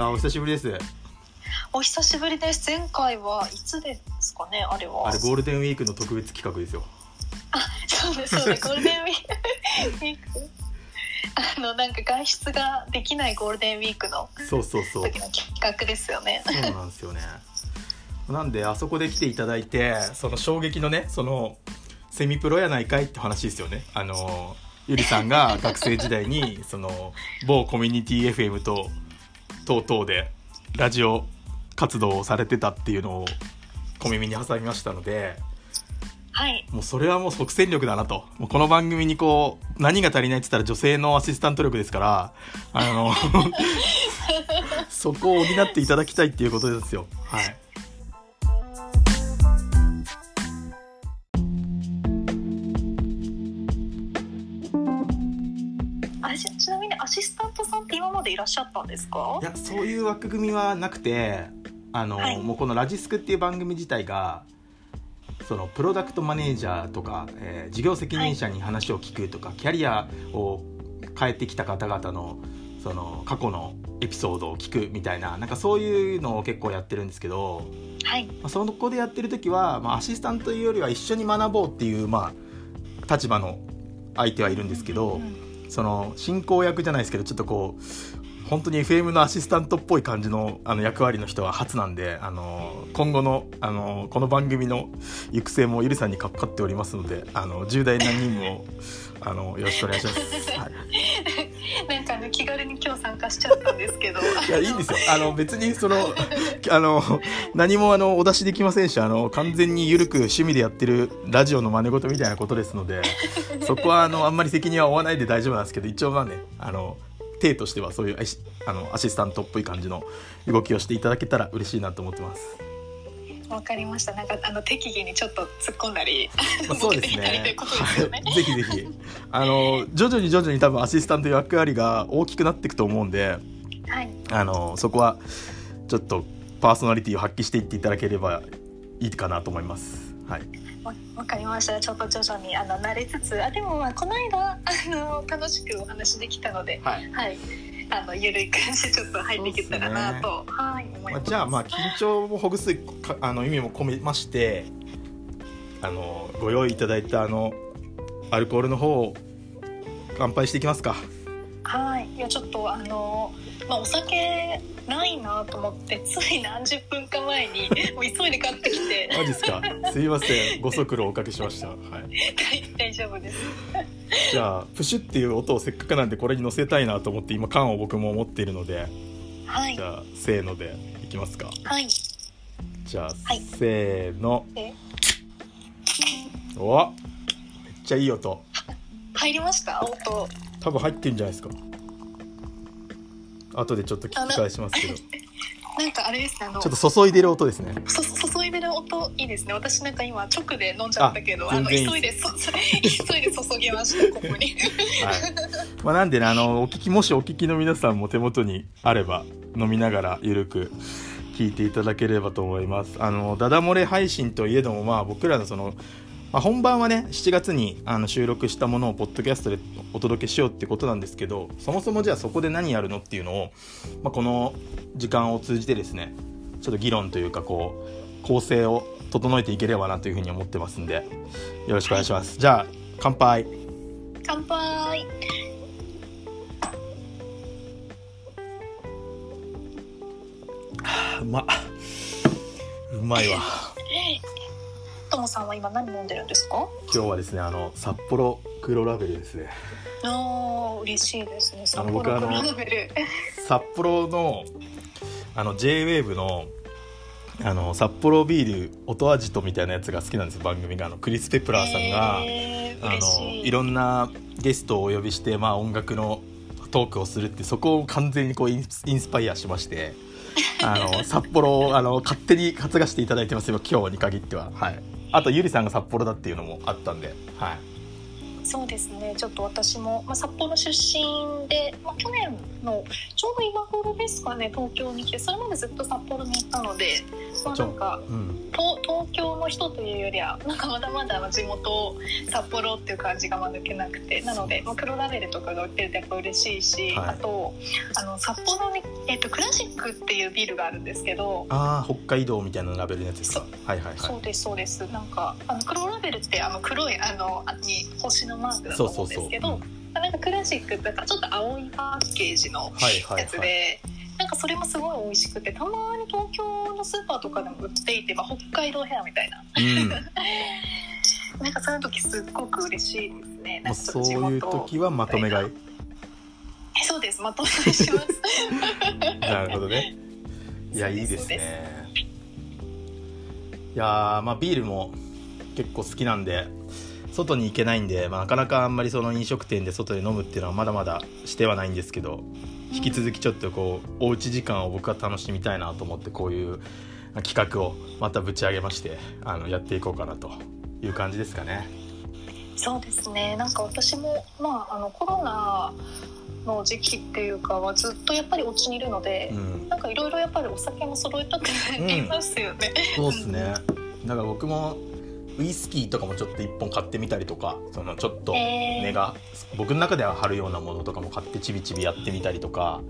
あお久しぶりですお久しぶりです。前回はいつですかね、あれは。あれゴールデンウィークの特別企画ですよそうです、そうです、ゴールデンウィーク。あの、なんか外出ができないゴールデンウィークのそうそうそう時の企画ですよね。そうなんですよねなんであそこで来ていただいてその衝撃のねそのセミプロやないかいって話ですよねあのゆりさんが学生時代にその某コミュニティ FM と等々でラジオ活動をされてたっていうのを小耳に挟みましたのではい。もうそれはもう即戦力だなと。もうこの番組にこう何が足りないって言ったら女性のアシスタント力ですからあの そこを補っていただきたいっていうことですよ。はいらっしゃったんですか？いやそういう枠組みはなくてあの、はいもうこの「ラジスク」っていう番組自体がそのプロダクトマネージャーとか、えー事業責任者に話を聞くとか、キャリアを変えてきた方々のその過去のエピソードを聞くみたいななんかそういうのを結構やってるんですけど、はい。まあ、そこでやってる時は、まあ、アシスタントというよりは一緒に学ぼうっていう、まあ、立場の相手はいるんですけど。うんその進行役じゃないですけどちょっとこう本当に FM のアシスタントっぽい感じのあの役割の人は初なんであの今後のあのこの番組の行く末もゆりさんにかかっておりますのであの重大な任務をあのよろしくお願いします。はい なんかあの気軽に今日参加しちゃったんですけど。いやいいんですよあの別にその あの何もあのお出しできませんしあの完全にゆるく趣味でやってるラジオの真似事みたいなことですのでそこはあのあんまり責任は負わないで大丈夫なんですけど一応まあねあの体としてはそういうアシあのアシスタントっぽい感じの動きをしていただけたら嬉しいなと思ってます。わかりました。なんかあの適宜にちょっと突っ込んだり、まあ、そうですね。ぜひぜひあの徐々に徐々に多分アシスタント役割が大きくなっていくと思うんではい。あのそこはちょっとパーソナリティを発揮していっていただければいいかなと思います。はい、わわかりました。ちょっと徐々にあの慣れつつ。あでもまあこの間あの楽しくお話できたのではい。はい。あのゆるい感じでちょっと入っていけたらなと、はい思いまあ、ますじゃあまあ緊張をほぐすかあの意味も込めましてあのご用意いただいたあのアルコールの方を乾杯していきますか。はい。いやちょっとあのまあお酒ないなと思ってつい何十分か前にもう急いで買ってきて。マジっすか？すいません。ご足労おかけしました、はい、大丈夫です。じゃあプシュっていう音をせっかくなんでこれに乗せたいなと思って今缶を僕も持っているので。はい。じゃあせーのでいきますか。はい。じゃあ、はい。せーの。でおめっちゃいい音。入りました？音。多分入ってるんじゃないですか後でちょっと聞き返しますけど。ち なんかあれですねあのょっと注いでる音ですね。そ注いでる音いいですね。私なんか今直で飲んじゃったけどああの急いでそ急いで注ぎました ここに。はい。まあ、なんでねあのお聞きもしお聞きの皆さんも手元にあれば飲みながらゆるく聞いていただければと思います。あのダダ漏れ配信といえどもまあ僕らのその、まあ、本番はね7月にあの収録したものをポッドキャストでお届けしようってことなんですけどそもそもじゃあそこで何やるのっていうのを、まあ、この時間を通じてですねちょっと議論というかこう構成を整えていければなというふうに思ってますんでよろしくお願いします、じゃあ乾杯。乾杯。うまっうまいわ ともさんは今何飲んでるんですか？今日はですねあの札幌黒ラベルですね。あー嬉しいですね。札あの僕あの幌黒ラベル。札幌のあの JWAVE のあの札幌ビール音味とみたいなやつが好きなんですよ番組が。あのクリス・ペプラーさんが、えーあのい。ろんなゲストをお呼びして、まあ、音楽のトークをするってそこを完全にこうインスインスパイアしましてあの 札幌をあの勝手に担がしていただいてますよ今日に限っては。はいあとゆりさんが札幌だっていうのもあったんで。はい。そうですね。ちょっと私も、まあ、札幌出身で、まあ、去年のちょうど今頃ですかね東京に来てそれまでずっと札幌に行ったので、まあ、なんかうん。東東京の人というよりはなんかまだまだ地元札幌っていう感じがまあ抜けなくてなので、まあ、黒ラベルとかが売ってるとやっぱ嬉しいし、はい。あとあの札幌に、えっとクラシックっていうビールがあるんですけど。ああ北海道みたいなラベルのやつですか？はいはいはそうですそうです。なんかあの黒ラベルってあの黒いあのあに星のマークだと思うんですけどそうそうそう。なんかクラシックってなんかちょっと青いパッケージのいはいはい。やつで、はいなんかそれもすごい美味しくてたまに東京のスーパーとかでも売っていて、まあ、北海道ヘアみたいな。うん。なんかそういう時すっごく嬉しいですね。もうそういう時はまとめ買い。えそうです。まとめ買いします。なるほどね。いやいいですね。いやーまあビールも結構好きなんで外に行けないんで、まあ、なかなかあんまりその飲食店で外で飲むっていうのはまだまだしてはないんですけど引き続きちょっとこうおうち時間を僕は楽しみたいなと思ってこういう企画をまたぶち上げましてあのやっていこうかなと。いう感じですかね。そうですね。なんか私も、まあ、あのコロナの時期っていうかはずっとやっぱりお家にいるので、うん、なんかいろいろやっぱりお酒も揃えたくなりますよね。そうっすね。だから僕もウイスキーとかもちょっと1本買ってみたりとかそのちょっとえー値が僕の中では張るようなものとかも買ってちびちびやってみたりとか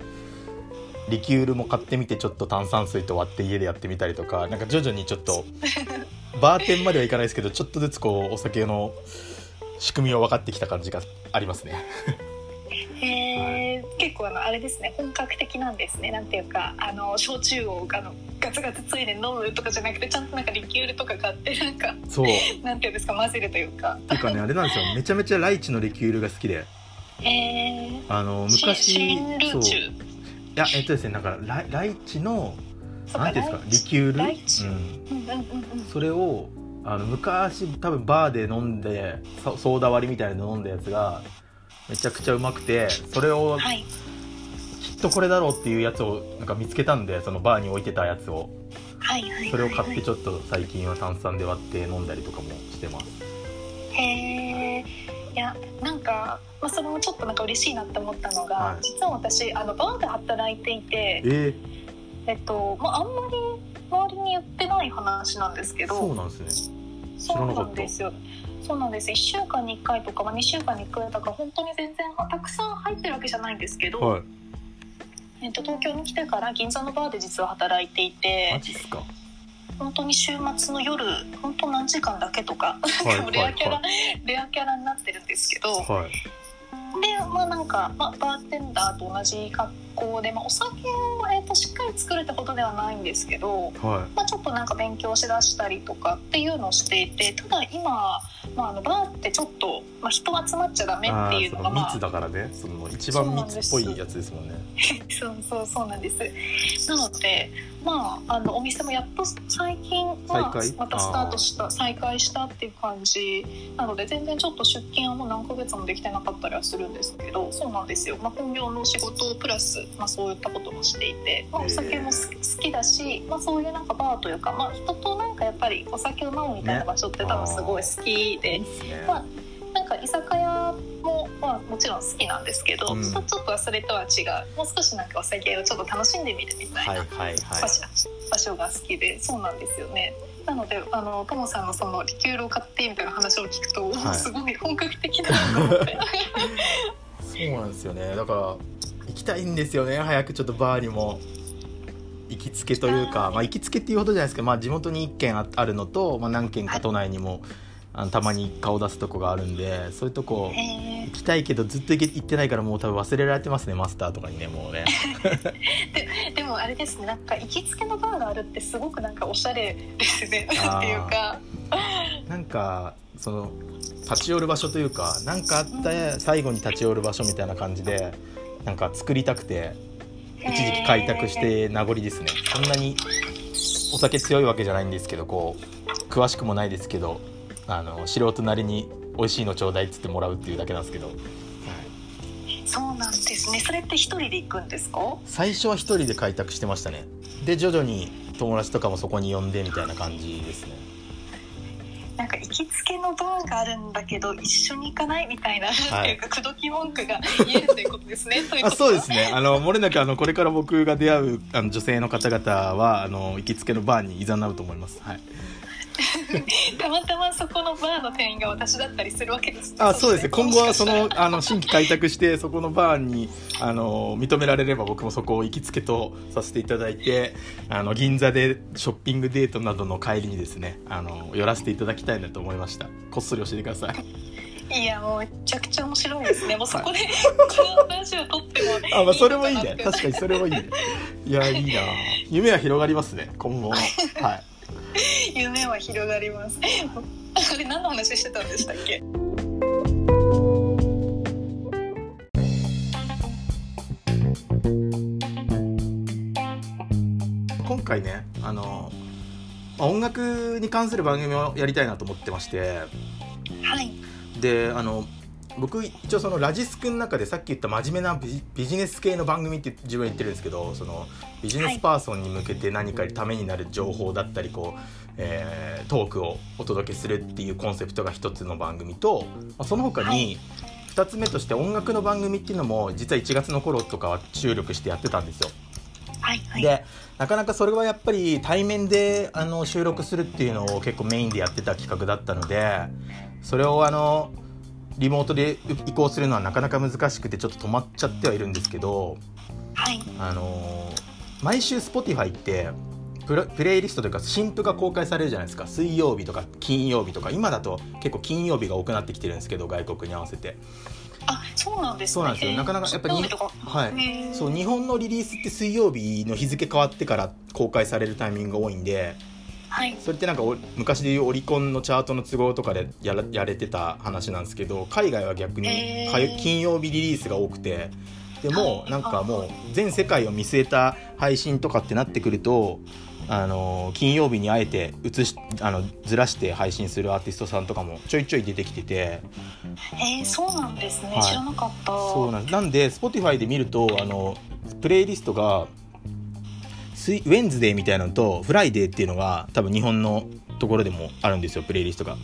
リキュールも買ってみてちょっと炭酸水と割って家でやってみたりとかなんか徐々にちょっと バーテンまではいかないですけどちょっとずつこうお酒の仕組みを分かってきた感じがありますね。へー。結構あのあれですね本格的なんですね。なんていうかあの焼酎をあのガツガツついで飲むとかじゃなくてちゃんとなんかリキュールとか買ってなんかそう。なんていうんですか混ぜるというか。っていうかねあれなんですよ。めちゃめちゃライチのリキュールが好きで。へー。あのシ昔そう。いやえっとですねなんかライライチのそうなんていうんですかリキュール？それをあの昔多分バーで飲んでソソーダ割りみたいなの飲んだやつがめちゃくちゃうまくてそれをはい。きっとこれだろうっていうやつをなんか見つけたんでそのバーに置いてたやつを。はいはいはいそれを買ってちょっと最近は炭酸で割って飲んだりとかもしてます。へえいやなんか、まあ、それもちょっとなんか嬉しいなって思ったのが、はい。実は私あのバーで働いていてええっと、まあ、あんまり周りに言ってない話なんですけー、どそうなんですね。知らなかった。なんですよそうなんです。1週間に1回とか、まあ、2週間に1回とか本当に全然、まあたくさん入ってるわけじゃないんですけど、はい。えっと、東京に来てから銀座のバーで実は働いていマて本当に週末の夜本当何時間だけとか、レアキャラ、はレアキャラになってるんですけど、はい。でまあなんか、まあ、バーテンダーと同じ格好で、まあ、お酒を、えー、としっかり作るってことではないんですけど、はい。まあ、ちょっとなんか勉強しだしたりとかっていうのをしていてただ今、まあ、あのバーってちょっと、まあ、人集まっちゃダメあっていうのがまあの密だからね。その一番密っぽいやつですもんね。そうそうそうなんです。なのでまああのお店もやっと最近、まあ再開、またスタートした再開したっていう感じ。なので全然ちょっと出勤はもう何ヶ月もできてなかったりはするんですけどそうなんですよ、まあ、本業の仕事プラス、まあ、そういったこともしていて、まあ、お酒も好きだし、まあ、そういうなんかバーというか、まあ、人となんかやっぱりお酒を飲むみたいな場所って多分すごい好きで。ね。まあなんか居酒屋も、まあ、もちろん好きなんですけど、うん。ちょちょっとそれとは違う。もう少しなんかお酒をちょっと楽しんでみるみたいなはいはいはい。場所,、が好きでそうなんですよね。なのであのトモさんのそのリキュールを買ってみたいな話を聞くと、はい。すごい本格的だなと思ってそうなんですよね。だから行きたいんですよね。早くちょっとバーにも。行きつけというか、まあ、行きつけっていうほどじゃないですけど、まあ、地元に1軒ああるのと、まあ、何軒か都内にもあのたまに顔出すとこがあるんでそういうとこへ行きたいけどずっと行ってないからもう多分忘れられてますねマスターとかにねもうね。ーでもあれですねなんか行きつけのバーがあるってすごくなんかおしゃれですねていうか。なんかその立ち寄る場所というか何かあった最後に立ち寄る場所みたいな感じでなんか作りたくて一時期開拓して名残ですね。そんなにお酒強いわけじゃないんですけどこう詳しくもないですけどあの素人なりに美味しいのちょうだいっつってもらうっていうだけなんですけど、そうなんですね。それって一人で行くんですか？最初は一人で開拓してましたね。で徐々に友達とかもそこに呼んでみたいな感じですね。なんか行きつけのバーがあるんだけど一緒に行かないみたいな、はい。口説き文句が言えるということですね。あそうですね。あの漏れなくあのこれから僕が出会うあの女性の方々はあの行きつけのバーに誘うと思います。はい たまたまそこのバーの店員が私だったりするわけです。ね。あそうですね。今後はそのあの新規開拓してそこのバーにあの認められれば僕もそこを行きつけとさせていただいてあの銀座でショッピングデートなどの帰りにですねあの寄らせていただきたいなと思いました。こっそり教えてください。いやもうめちゃくちゃ面白いですね。もうそこで、この話を撮ってもあまあそれもいいね。確かにそれもいいね。いやいいな。夢は広がりますね。今後の はい 夢は広がります。あれ何の話してたんでしたっけ？今回ねあのまあ音楽に関する番組をやりたいなと思ってましてはいであの僕一応そのラジスクの中でさっき言った真面目なビビジネス系の番組って自分は言ってるんですけどそのビジネスパーソンに向けて何かためになる情報だったりこう、えートークをお届けするっていうコンセプトが一つの番組と、まあ、その他はにい2つ目として音楽の番組っていうのも実は1月の頃とかは注力してやってたんですよ。はいはい。でなかなかそれはやっぱり対面であの収録するっていうのを結構メインでやってた企画だったのでそれをあのリモートで移行するのはなかなか難しくてちょっと止まっちゃってはいるんですけどはい。あの毎週 Spotify ってプレプレイリストというか新譜が公開されるじゃないですか。水曜日とか金曜日とか。今だと結構金曜日が多くなってきてるんですけど外国に合わせて。あそうなんですね。そうなんですよ。なかなかやっぱりはい。そう日本のリリースって水曜日の日付変わってから公開されるタイミングが多いんではい。それってなんかお昔でいうオリコンのチャートの都合とかでやらやれてた話なんですけど海外は逆にへー。金曜日リリースが多くてでもはいなんかもう全世界を見据えた配信とかってなってくるとあの金曜日にあえて移しあのずらして配信するアーティストさんとかもちょいちょい出てきてて。えー、そうなんですね、はい。知らなかった。そうなんです。なんで Spotify で見るとあのプレイリストが Wednesday みたいなのと Friday っていうのが多分日本のところでもあるんですよプレイリストが。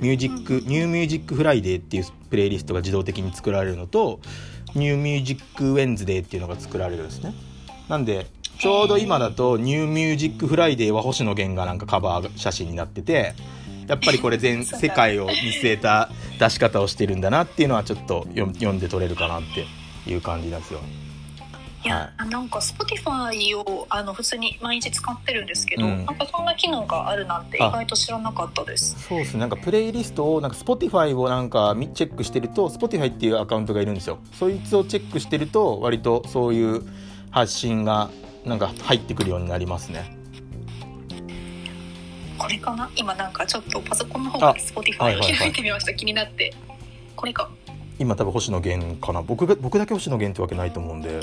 ミュージック、うん New Music Friday っていうプレイリストが自動的に作られるのと New Music Wednesday っていうのが作られるんですね。なんでちょうど今だと New Music Friday は星野源がなんかカバー写真になっててやっぱりこれ全 世界を見据えた出し方をしてるんだなっていうのはちょっと読読んで取れるかなっていう感じなんですよ。いや、なんか Spotify をあの普通に毎日使ってるんですけど、うん。なんかそんな機能があるなんて意外と知らなかったです。そうですね。なんかプレイリストをなんか Spotify をなんかみチェックしてると Spotify っていうアカウントがいるんですよ。そいつをチェックしてると割とそういう発信がなんか入ってくるようになりますね。これかな？今なんかちょっとパソコンの方あから Spotify をはいはいはい。開いてみました、気になって。これか。今多分星野源かな。僕が僕だけ星野源ってわけないと思うんで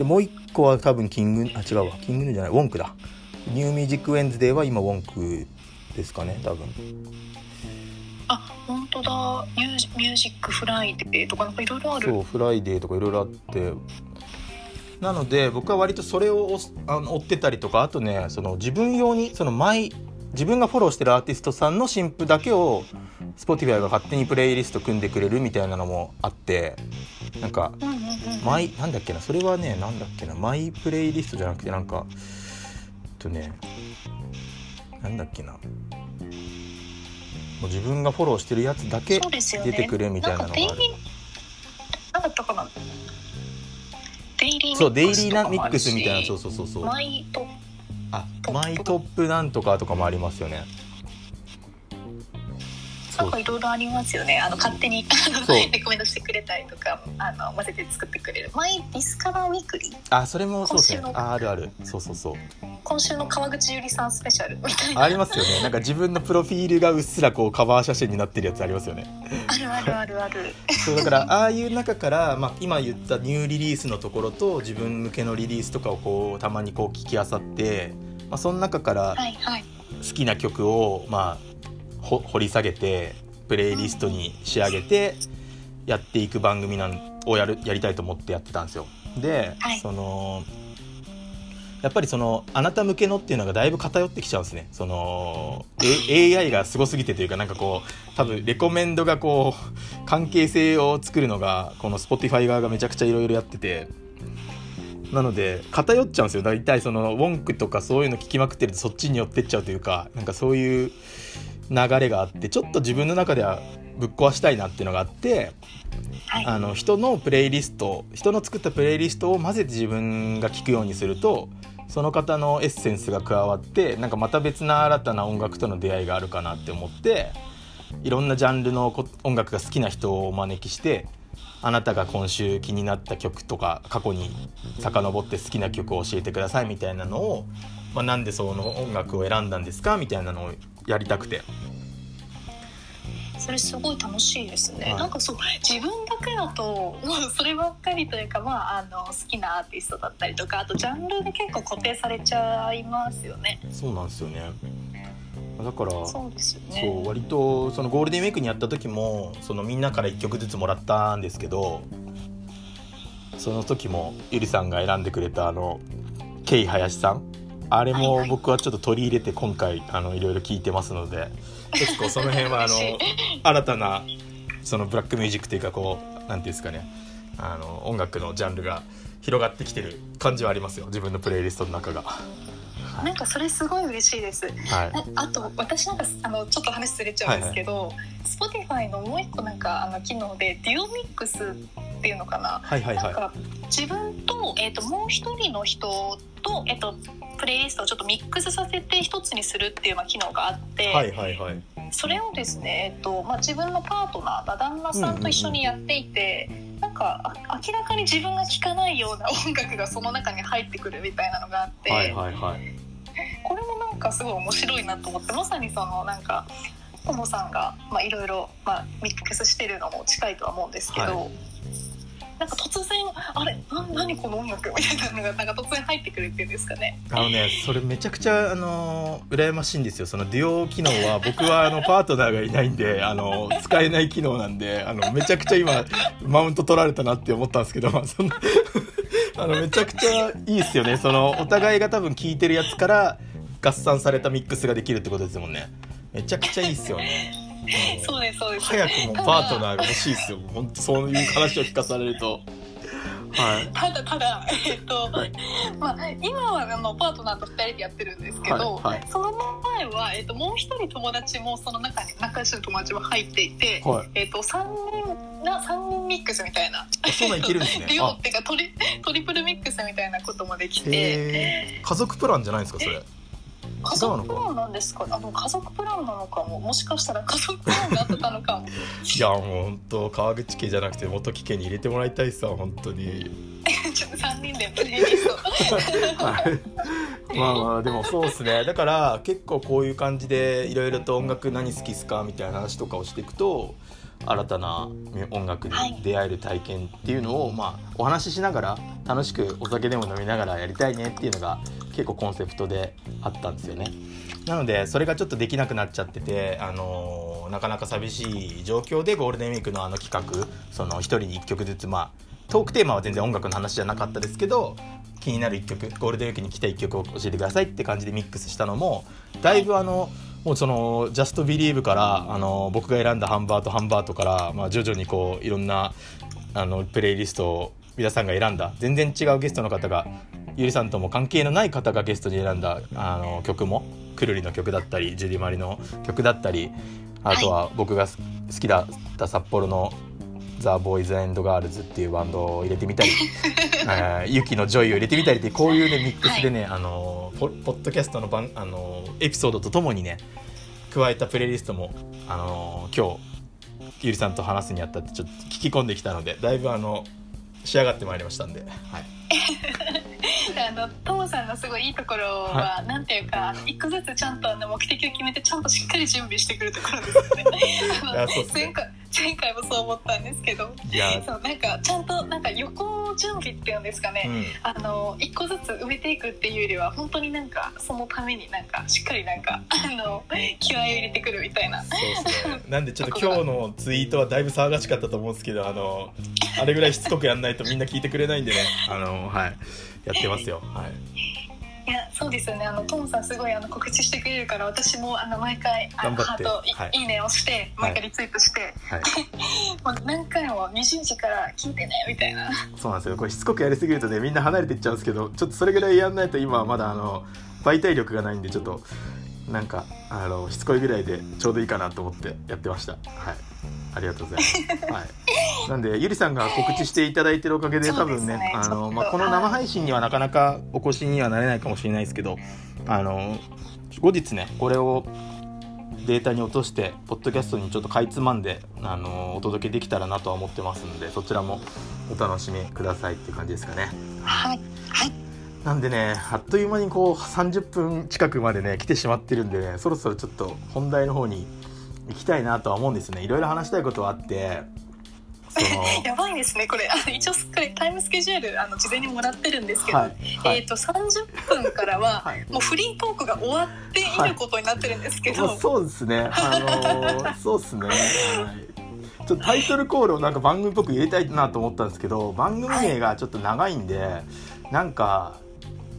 でもう一個は多分キングあ違うわ。キングヌーじゃない。ウォンクだ。New Music Wednesday は今 WONK ですかね多分。あ本当だ。ミュージ Music Friday とかなんかいろいろある。そう Friday とかいろいろあって。なので僕は割とそれを追ってたりとかあとねその自分用にその毎自分がフォローしてるアーティストさんの新譜だけを Spotify が勝手にプレイリスト組んでくれるみたいなのもあってなんかマイなんだっけなそれはねなんだっけなマイプレイリストじゃなくてなんかえっとねなんだっけな。もう自分がフォローしてるやつだけ出てくるみたいなのがある。んかデイリーなんだったかなデイリーそうデイリーなミックスみたいなそうそうそうそう。マイトあマイトップなんとかとかもありますよね。なんかいろいろありますよね。あの勝手にレコメンドしてくれたりとかあの混ぜて作ってくれる。マイ Discover Weekly。あそれもそうですね。ああるある。そうそうそう。今週の川口ゆりさんスペシャルみたいな。ありますよね。なんか自分のプロフィールがうっすらこうカバー写真になってるやつありますよね。あるあるあるある。そうだからああいう中から、まあ、今言ったニューリリースのところと自分向けのリリースとかをこうたまにこう聞きあさって、まあ、その中から好きな曲を、まあ、ほ掘り下げてプレイリストに仕上げてやっていく番組なんをやるやりたいと思ってやってたんですよ。で、はい。そのやっぱりそのあなた向けのっていうのがだいぶ偏ってきちゃうんですね。その、A、AI がすごすぎてというかなんかこう多分レコメンドがこう関係性を作るのがこの Spotify 側がめちゃくちゃいろいろやってて。なので偏っちゃうんですよ。大体そのウォンクとかそういうの聞きまくってるとそっちに寄ってっちゃうというかなんかそういう流れがあってちょっと自分の中ではぶっ壊したいなっていうのがあってはい。あの人のプレイリスト人の作ったプレイリストを混ぜて自分が聴くようにするとその方のエッセンスが加わってなんかまた別な新たな音楽との出会いがあるかなって思っていろんなジャンルのこ音楽が好きな人をお招きしてあなたが今週気になった曲とか過去に遡って好きな曲を教えてくださいみたいなのを、まあ、なんでその音楽を選んだんですかみたいなのをやりたくて。それすごい楽しいですね、はい。なんかそう自分だけだともう そればっかりというか、まあ、あの好きなアーティストだったりとかあとジャンルで結構固定されちゃいますよね。そうなんですよね。だからそうですよね。そう割とそのゴールデンウィークにやった時もそのみんなから1曲ずつもらったんですけどその時もゆりさんが選んでくれたあのケイ林さんあれも僕はちょっと取り入れて今回あのいろいろ聞いてますので結構その辺はあの新たなそのブラックミュージックというかこうなんていうんですかねあの音楽のジャンルが広がってきてる感じはありますよ。自分のプレイリストの中が。なんかそれすごい嬉しいです。はい。ああと私なんかあのちょっと話ずれちゃうんですけど、Spotify のもう一個なんかあの機能でデュオミックスっていうのかな、はいはいはなんか自分と,、えー、ともう一人の人と,、えー、とプレイリストをちょっとミックスさせて一つにするっていうまあ機能があって、いはいはいはい。それをですね、えーとまあ、自分のパートナーだ旦那さんと一緒にやっていて、なんかあ明らかに自分が聴かないような音楽がその中に入ってくるみたいなのがあって。はいはいはい。これもなんかすごい面白いなと思ってまさにそのなんかともさんがまあいろいろまあミックスしてるのも近いとは思うんですけど、はいなんか突然あれな何この音楽みたいなのがなんか突然入ってくるっていうんですかね。あのねそれめちゃくちゃあの羨ましいんですよ。そのデュオ機能は僕はあの パートナーがいないんであの使えない機能なんであのめちゃくちゃ今マウント取られたなって思ったんですけど、まあ、そんな あのめちゃくちゃいいですよね。そのお互いが多分聞いてるやつから合算されたミックスができるってことですもんね。めちゃくちゃいいですよねそうですそうです。早くもパートナーが欲しいですよ。本当そういう話を聞かされると。はい。ただただ、えっとまあ、今はあのパートナーと2人でやってるんですけど、はいはい。その前は、えっと、もう一人友達もその中に仲良しの友達も入っていて、はい。えっと、3人な三人ミックスみたいなあそんなんいけるんですね。デュオあ。っていうかトリトリプルミックスみたいなこともできて。家族プランじゃないんですかそれ家族プランなんですか？あの家族プランなのかも。もしかしたら家族プランがあったのかも。いやもう本当川口家じゃなくて元木家に入れてもらいたいさ本当に。ちょっと3人でプレイリスト。はい。まあまあでもそうですね。だから結構こういう感じでいろいろと音楽何好きっすかみたいな話とかをしていくと新たな音楽に出会える体験っていうのを、まあお話ししながら楽しくお酒でも飲みながらやりたいねっていうのが結構コンセプトであったんですよね。なのでそれがちょっとできなくなっちゃってて、あのーなかなか寂しい状況でゴールデンウィークのあの企画その一人に1曲ずつまあトークテーマは全然音楽の話じゃなかったですけど気になる1曲ゴールデンウィークに来た1曲を教えてくださいって感じでミックスしたのもだいぶあのもうその「Just Believe」からあの僕が選んだ「ハンバートハンバート」から、まあ、徐々にこういろんなあのプレイリストを皆さんが選んだ。全然違うゲストの方がゆりさんとも関係のない方がゲストに選んだあの曲も。くるりの曲だったりジュディマリの曲だったりあとは僕が好きだった札幌の THE BOYS&GIRLS っていうバンドを入れてみたり えー YUKI の JOY を入れてみたりってこういうねミックスでね、あのポポッドキャストの番あのエピソードとともにね加えたプレイリストもあの今日ゆりさんと話すにあたってちょっと聞き込んできたのでだいぶあの仕上がってまいりましたんで、はい、あのトモさんのすごいいいところは、なんていうか一個ずつちゃんとあの目的を決めてちゃんとしっかり準備してくるところですよね。前回前回もそう思ったんですけどそうなんかちゃんとなんか横準備っていうんですかね、うん、あの一個ずつ埋めていくっていうよりは本当になんかそのためになんかしっかりなんかあの気合を入れてくるみたいな。そう。なんでちょっと今日のツイートはだいぶ騒がしかったと思うんですけど、あの、あれぐらいしつこくやんないとみんな聞いてくれないんでね、あの、はい、やってますよ。はい。そうですよね。あのトムさんすごいあの告知してくれるから私もあの毎回あのハートい,、はい。い、いねをして毎回リツイートして、はい。もう何回も20時から聞いてねみたいな。そうなんですよ。これしつこくやりすぎるとねみんな離れていっちゃうんですけどちょっとそれぐらいやんないと今はまだあの媒体力がないんでちょっとなんかあのしつこいぐらいでちょうどいいかなと思ってやってました。はいありがとうございます、はい、なんでゆりさんが告知していただいてるおかげで多分ねねあの、まあ、この生配信にはなかなかお越しにはなれないかもしれないですけどあの後日ねこれをデータに落としてポッドキャストにちょっとかいつまんで、あのお届けできたらなとは思ってますんでそちらもお楽しみくださいっていう感じですかね。はい。はい。なんでねあっという間にこう30分近くまでね来てしまってるんでねそろそろちょっと本題の方に行きたいなとは思うんですね。いろいろ話したいことはあって。その やばいですねこれ。あの一応これタイムスケジュールあの事前にもらってるんですけど、はい。はい。えー、と30分からは はい。もうフリートークが終わってい。ることになってるんですけど、まあそうですね。あのー そうですね、はい、ちょっとタイトルコールをなんか番組っぽく入れたいなと思ったんですけど番組名がちょっと長いんで、なんか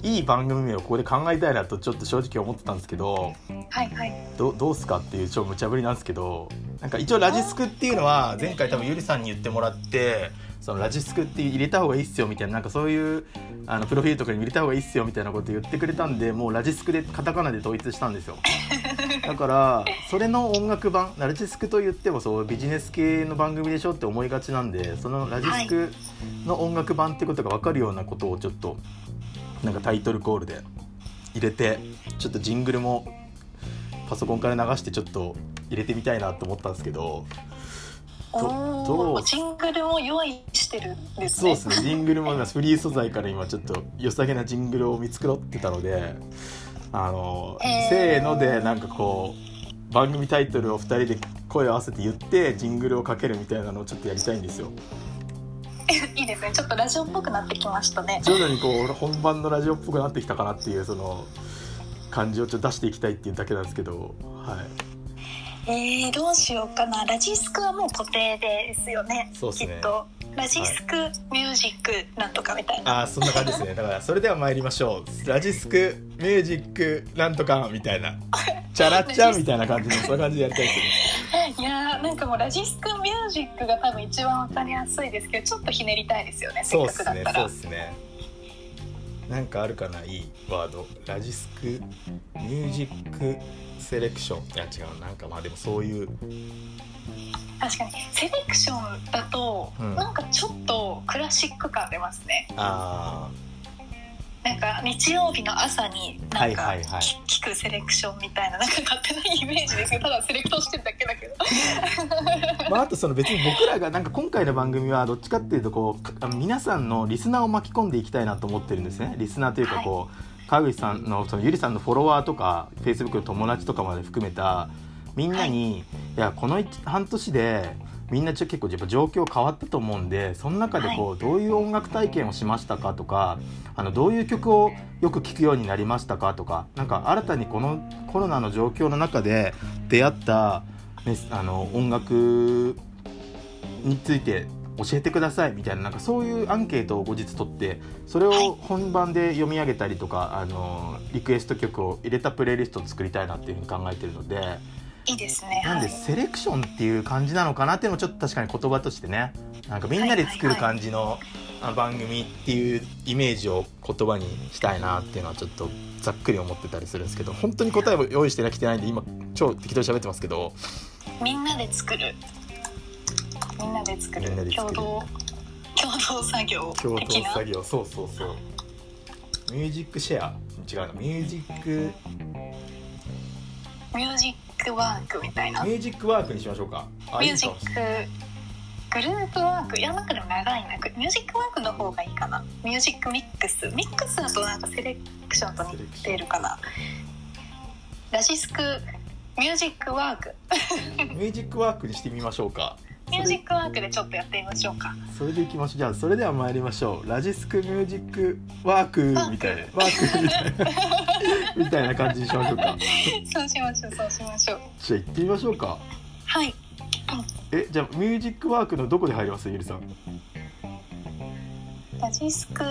いい番組名をここで考えたいなとちょっと正直思ってたんですけどはいはい。どどうすかっていう超無茶ぶりなんですけどなんか一応ラジスクっていうのは前回多分ゆりさんに言ってもらってそのラジスクって入れた方がいいっすよみたいななんかそういうあのプロフィールとかに入れた方がいいっすよみたいなこと言ってくれたんでもうラジスクでカタカナで統一したんですよ。だからそれの音楽版ラジスクと言ってもそうビジネス系の番組でしょって思いがちなんでそのラジスクの音楽版ってことが分かるようなことをちょっとなんかタイトルコールで入れてちょっとジングルもパソコンから流してちょっと入れてみたいなと思ったんですけどどジングルも用意してるんですね。そうですねジングルも今フリー素材から今ちょっと良さげなジングルを見繕ってたのであの、へー。せーのでなんかこう番組タイトルを2人で声を合わせて言ってジングルをかけるみたいなのをちょっとやりたいんですよ いいですね。ちょっとラジオっぽくなってきましたね。徐々にこう本番のラジオっぽくなってきたかなっていうその感じをちょっと出していきたいっていうだけなんですけどはい。えー、どうしようかな。ラジスクはもう固定ですよね。そうっすね。きっと。ラジスク、ミュージックなんとかみたいな。ああそんな感じですね。だからそれでは参りましょう。ラジスクミュージックなんとかみたいな。チャラッチャみたいな感じのそんな感じでやりたいですね。いやーなんかもうラジスクミュージックが多分一番わかりやすいですけどちょっとひねりたいですよねそうっすねそうっすね。なんかあるかないいワード？ラジスクミュージックセレクション？いや違う。なんかまあでもそういう。確かに。セレクションだと、うん。なんかちょっとクラシック感出ますね。あなんか日曜日の朝になんか、はいはいはい。き聞くセレクションみたいななんか勝手なイメージですけど ただセレクトしてるだけだけどあまああとその別に僕らがなんか今回の番組はどっちかっていうとこう皆さんのリスナーを巻き込んでいきたいなと思ってるんですね。リスナーというかこう、川口さんのそのゆりさんのフォロワーとか Facebook の友達とかまで含めたみんなに、い、やこの一半年でみんなちょ結構やっぱ状況変わったと思うんでその中でこう、どういう音楽体験をしましたかとかあのどういう曲をよく聴くようになりましたかとかなんか新たにこのコロナの状況の中で出会った、ね、あの音楽について教えてくださいみたいななんかそういうアンケートを後日取ってそれを本番で読み上げたりとかあのリクエスト曲を入れたプレイリストを作りたいなっていうふうに考えてるのでいいですねなんではい。セレクションっていう感じなのかなっていうのもちょっと確かに言葉としてね。なんかみんなで作る感じのあ番組っていうイメージを言葉にしたいなっていうのはちょっとざっくり思ってたりするんですけど本当に答えを用意してきてないんで今超適当に喋ってますけど。みんなで作る。みんなで作る。みんなで作る。共同共同作業共同作業。そうそうそう。ミュージックシェア。違うな。ミュージック。ミュージックワークみたいな。ミミュージックワークにしましょうか。あュージックグループワークいやなんかでも長いな。ミュージックワークの方がいいかな。ミュージックミックス。ミックスだとなんかセレクションと似てるかな。ラジスクミュージックワーク。ミュージックワークにしてみましょうかミュージックワークでちょっとやってみましょうか。それでいきましょう。じゃあそれでは参りましょう。ラジスクミュージックワークみたいな。ワークみたいなみたいな感じにしましょうか。そうしましょうそうしましょう。じゃあ行ってみましょうか。はい。えじゃあミュージックワークのどこで入ります？ゆりさん。ラジスク？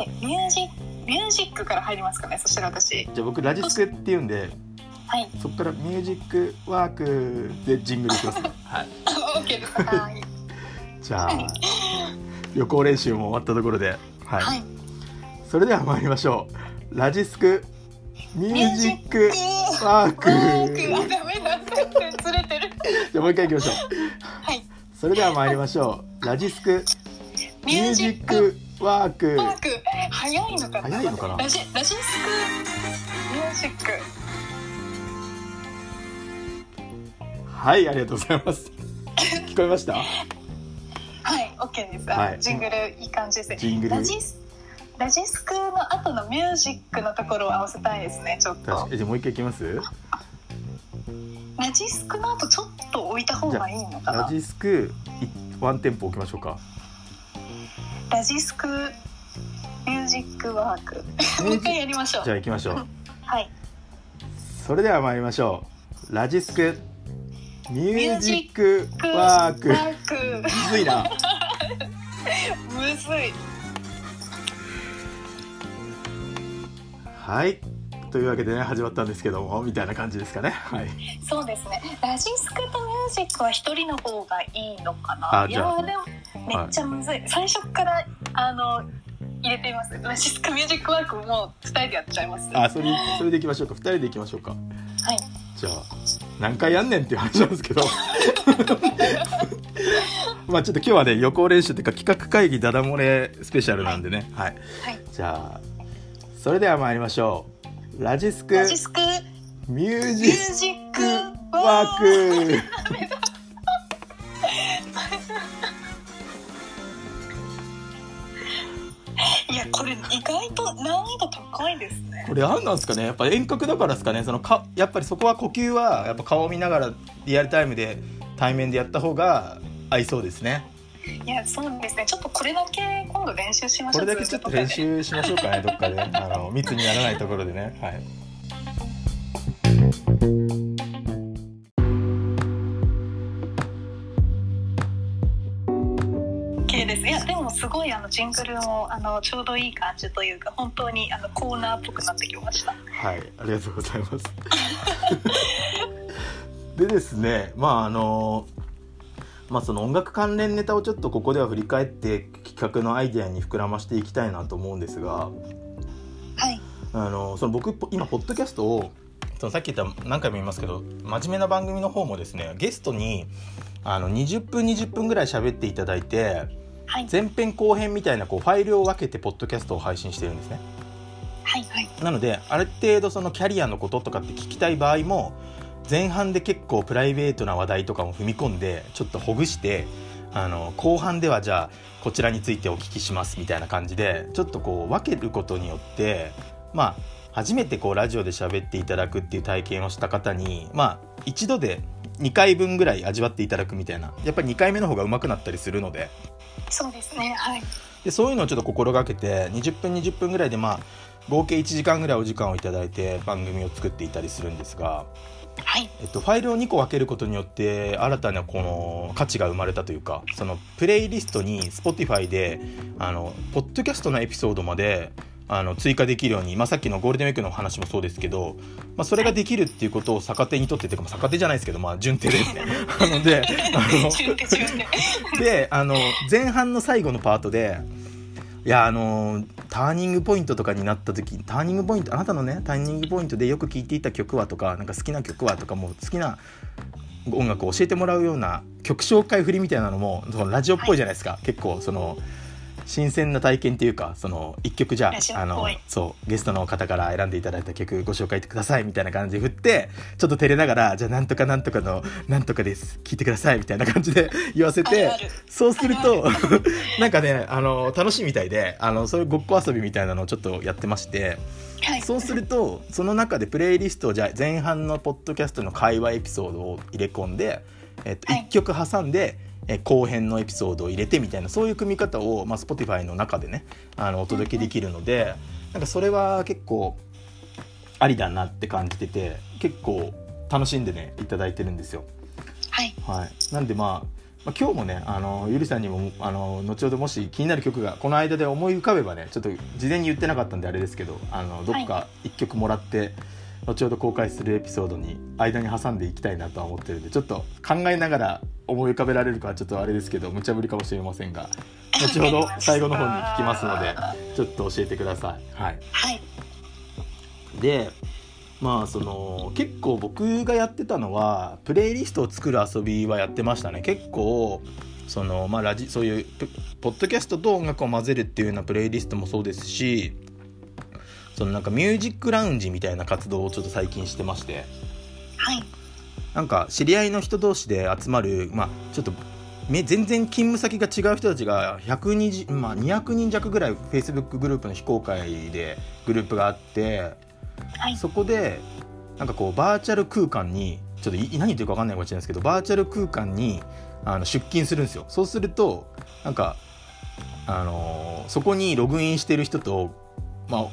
えミュージッミュージックから入りますかね？そしたら私。じゃあ僕ラジスクって言うんではい。そこからミュージックワークでジングルいきます。ねはい。OK ですはいじゃあ予行練習も終わったところではい、はい。それでは参りましょう。ラジスクミュージックワークワーク。あダメだ。全然ずれてる。じゃあもう一回いきましょう。はい。それでは参りましょう。ラジスクミミュージックワーク。ワーク。早いのかな？早いのかな？ラジラジスクミュージックはいありがとうございます。聞こえました？はい OK です、はい。ジングルいい感じですね。ジングル。ラジスラジスクの後のミュージックのところを合わせたいですねちょっ確とかじゃあもう一回いきます？ラジスクの後ちょっと置いた方がいいのかな？ラジスクいワンテンポ置きましょうか。ラジスクミュージックワーク。もう一回やりましょう。じゃあ行きましょう。はい。それでは参りましょう。ラジスクミュージックワーク。むずいなむずいはい。というわけでね始まったんですけどもみたいな感じですかね。はい。そうですね。ラジスクとミュージックは一人の方がいいのかな。いあじゃあやでもめっちゃむずい、最初からあの入れてみます。ラジスクミュージックワークも二人でやっちゃいます。はあそれそれでいきましょうか。二人でいきましょうか。いじゃあ何回やんねんっていう話なんですけど。まあちょっと今日はね予行練習っていうか企画会議ダダ漏れスペシャルなんでね。はい、はい。じゃあそれでは参りましょう。ラジスク。ラジスク。ミュージックワーク いやこれ意外と難易度高いですね。これ何なんですかね？やっぱ遠隔だからですかね？そのかやっぱりそこは呼吸はやっぱ顔を見ながらリアルタイムで対面でやった方が合いそうですね。いやそうですね。ちょっとこれだけ今度練習しましょう。これだけちょっと練習しましょうかねどっかで。あの密にならないところでね。はいです。いやでもすごいあのジングルもあのちょうどいい感じというか本当にあのコーナーっぽくなってきました。はい、ありがとうございます。でですね、まああの、まあその音楽関連ネタをちょっとここでは振り返って企画のアイデアに膨らましていきたいなと思うんですが、はい。あのその僕今ポッドキャストをそのさっき言った何回も言いますけど真面目な番組の方もですねゲストにあの20分20分ぐらい喋っていただいてはい前編後編みたいなこうファイルを分けてポッドキャストを配信してるんですね。はいはいなのである程度そのキャリアのこととかって聞きたい場合も前半で結構プライベートな話題とかも踏み込んでちょっとほぐしてあの後半ではじゃあこちらについてお聞きしますみたいな感じでちょっとこう分けることによってまあ初めてこうラジオで喋っていただくっていう体験をした方にまあ一度で2回分ぐらい味わっていただくみたいなやっぱり2回目の方が上手くなったりするのでそうですねはい。でそういうのをちょっと心がけて20分20分ぐらいでまあ合計1時間ぐらいお時間をいただいて番組を作っていたりするんですが、はい。えっと、ファイルを2個分けることによって新たなこの価値が生まれたというかそのプレイリストに Spotify であのポッドキャストのエピソードまであの追加できるように、まあ、さっきのゴールデンウィークの話もそうですけど、まあ、それができるっていうことを逆手にとってっていうかまあ逆手じゃないですけど、まあ、順手で。すね。なのであのであの 前半の最後のパートでいやあのターニングポイントとかになった時ターニングポイントあなたのねターニングポイントでよく聴いていた曲はとかなんか好きな曲はとかもう好きな音楽を教えてもらうような曲紹介振りみたいなのもそのラジオっぽいじゃないですか、結構その新鮮な体験っていうかその一曲じゃあのそうゲストの方から選んでいただいた曲ご紹介くださいみたいな感じで振ってちょっと照れながらじゃあなんとかなんとかのなんとかです聞いてくださいみたいな感じで 言わせてそうすると なんかねあの楽しいみたいであのそういうごっこ遊びみたいなのをちょっとやってましてはい。そうするとその中でプレイリストをじゃあ前半のポッドキャストの会話エピソードを入れ込んで、えっと、はい。1曲挟んで、え後編のエピソードを入れてみたいなそういう組み方を、まあ、Spotify の中でねあのお届けできるのでなんかそれは結構ありだなって感じてて結構楽しんでねいただいてるんですよ。はい。はい、なんでまあ、まあ、今日もねあのゆりさんにもあの後ほどもし気になる曲がこの間で思い浮かべばねちょっと事前に言ってなかったんであれですけどあのどっか1曲もらって、後ほど公開するエピソードに間に挟んでいきたいなとは思ってるんでちょっと考えながら思い浮かべられるかはちょっとあれですけど無茶ぶりかもしれませんが後ほど最後の方に聞きますのでちょっと教えてください。はい。はい。でまあその結構僕がやってたのはプレイリストを作る遊びはやってましたね。結構そのまあラジそういうプポッドキャストと音楽を混ぜるっていうようなプレイリストもそうですしそのなんかミュージックラウンジみたいな活動をちょっと最近してまして。はい。なんか知り合いの人同士で集まるまあちょっとめ全然勤務先が違う人たちが120、まあ、200人弱ぐらい Facebook グループの非公開でグループがあってはい。そこでなんかこうバーチャル空間にちょっとい何言ってるか分かんないかもしれないですけどバーチャル空間にあの出勤するんですよ。そうするとなんか、あのーそこにログインしてる人と、まあ、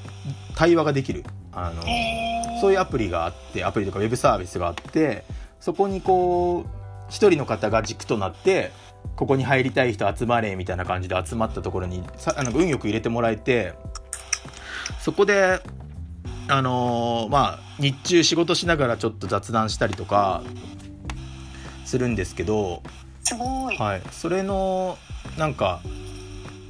対話ができる、あのーへー。そういうアプリがあってアプリとかウェブサービスがあってそこにこう一人の方が軸となってここに入りたい人集まれみたいな感じで集まったところにさあの運よく入れてもらえてそこであのーまあ日中仕事しながらちょっと雑談したりとかするんですけど、すごい。はい、それのなんか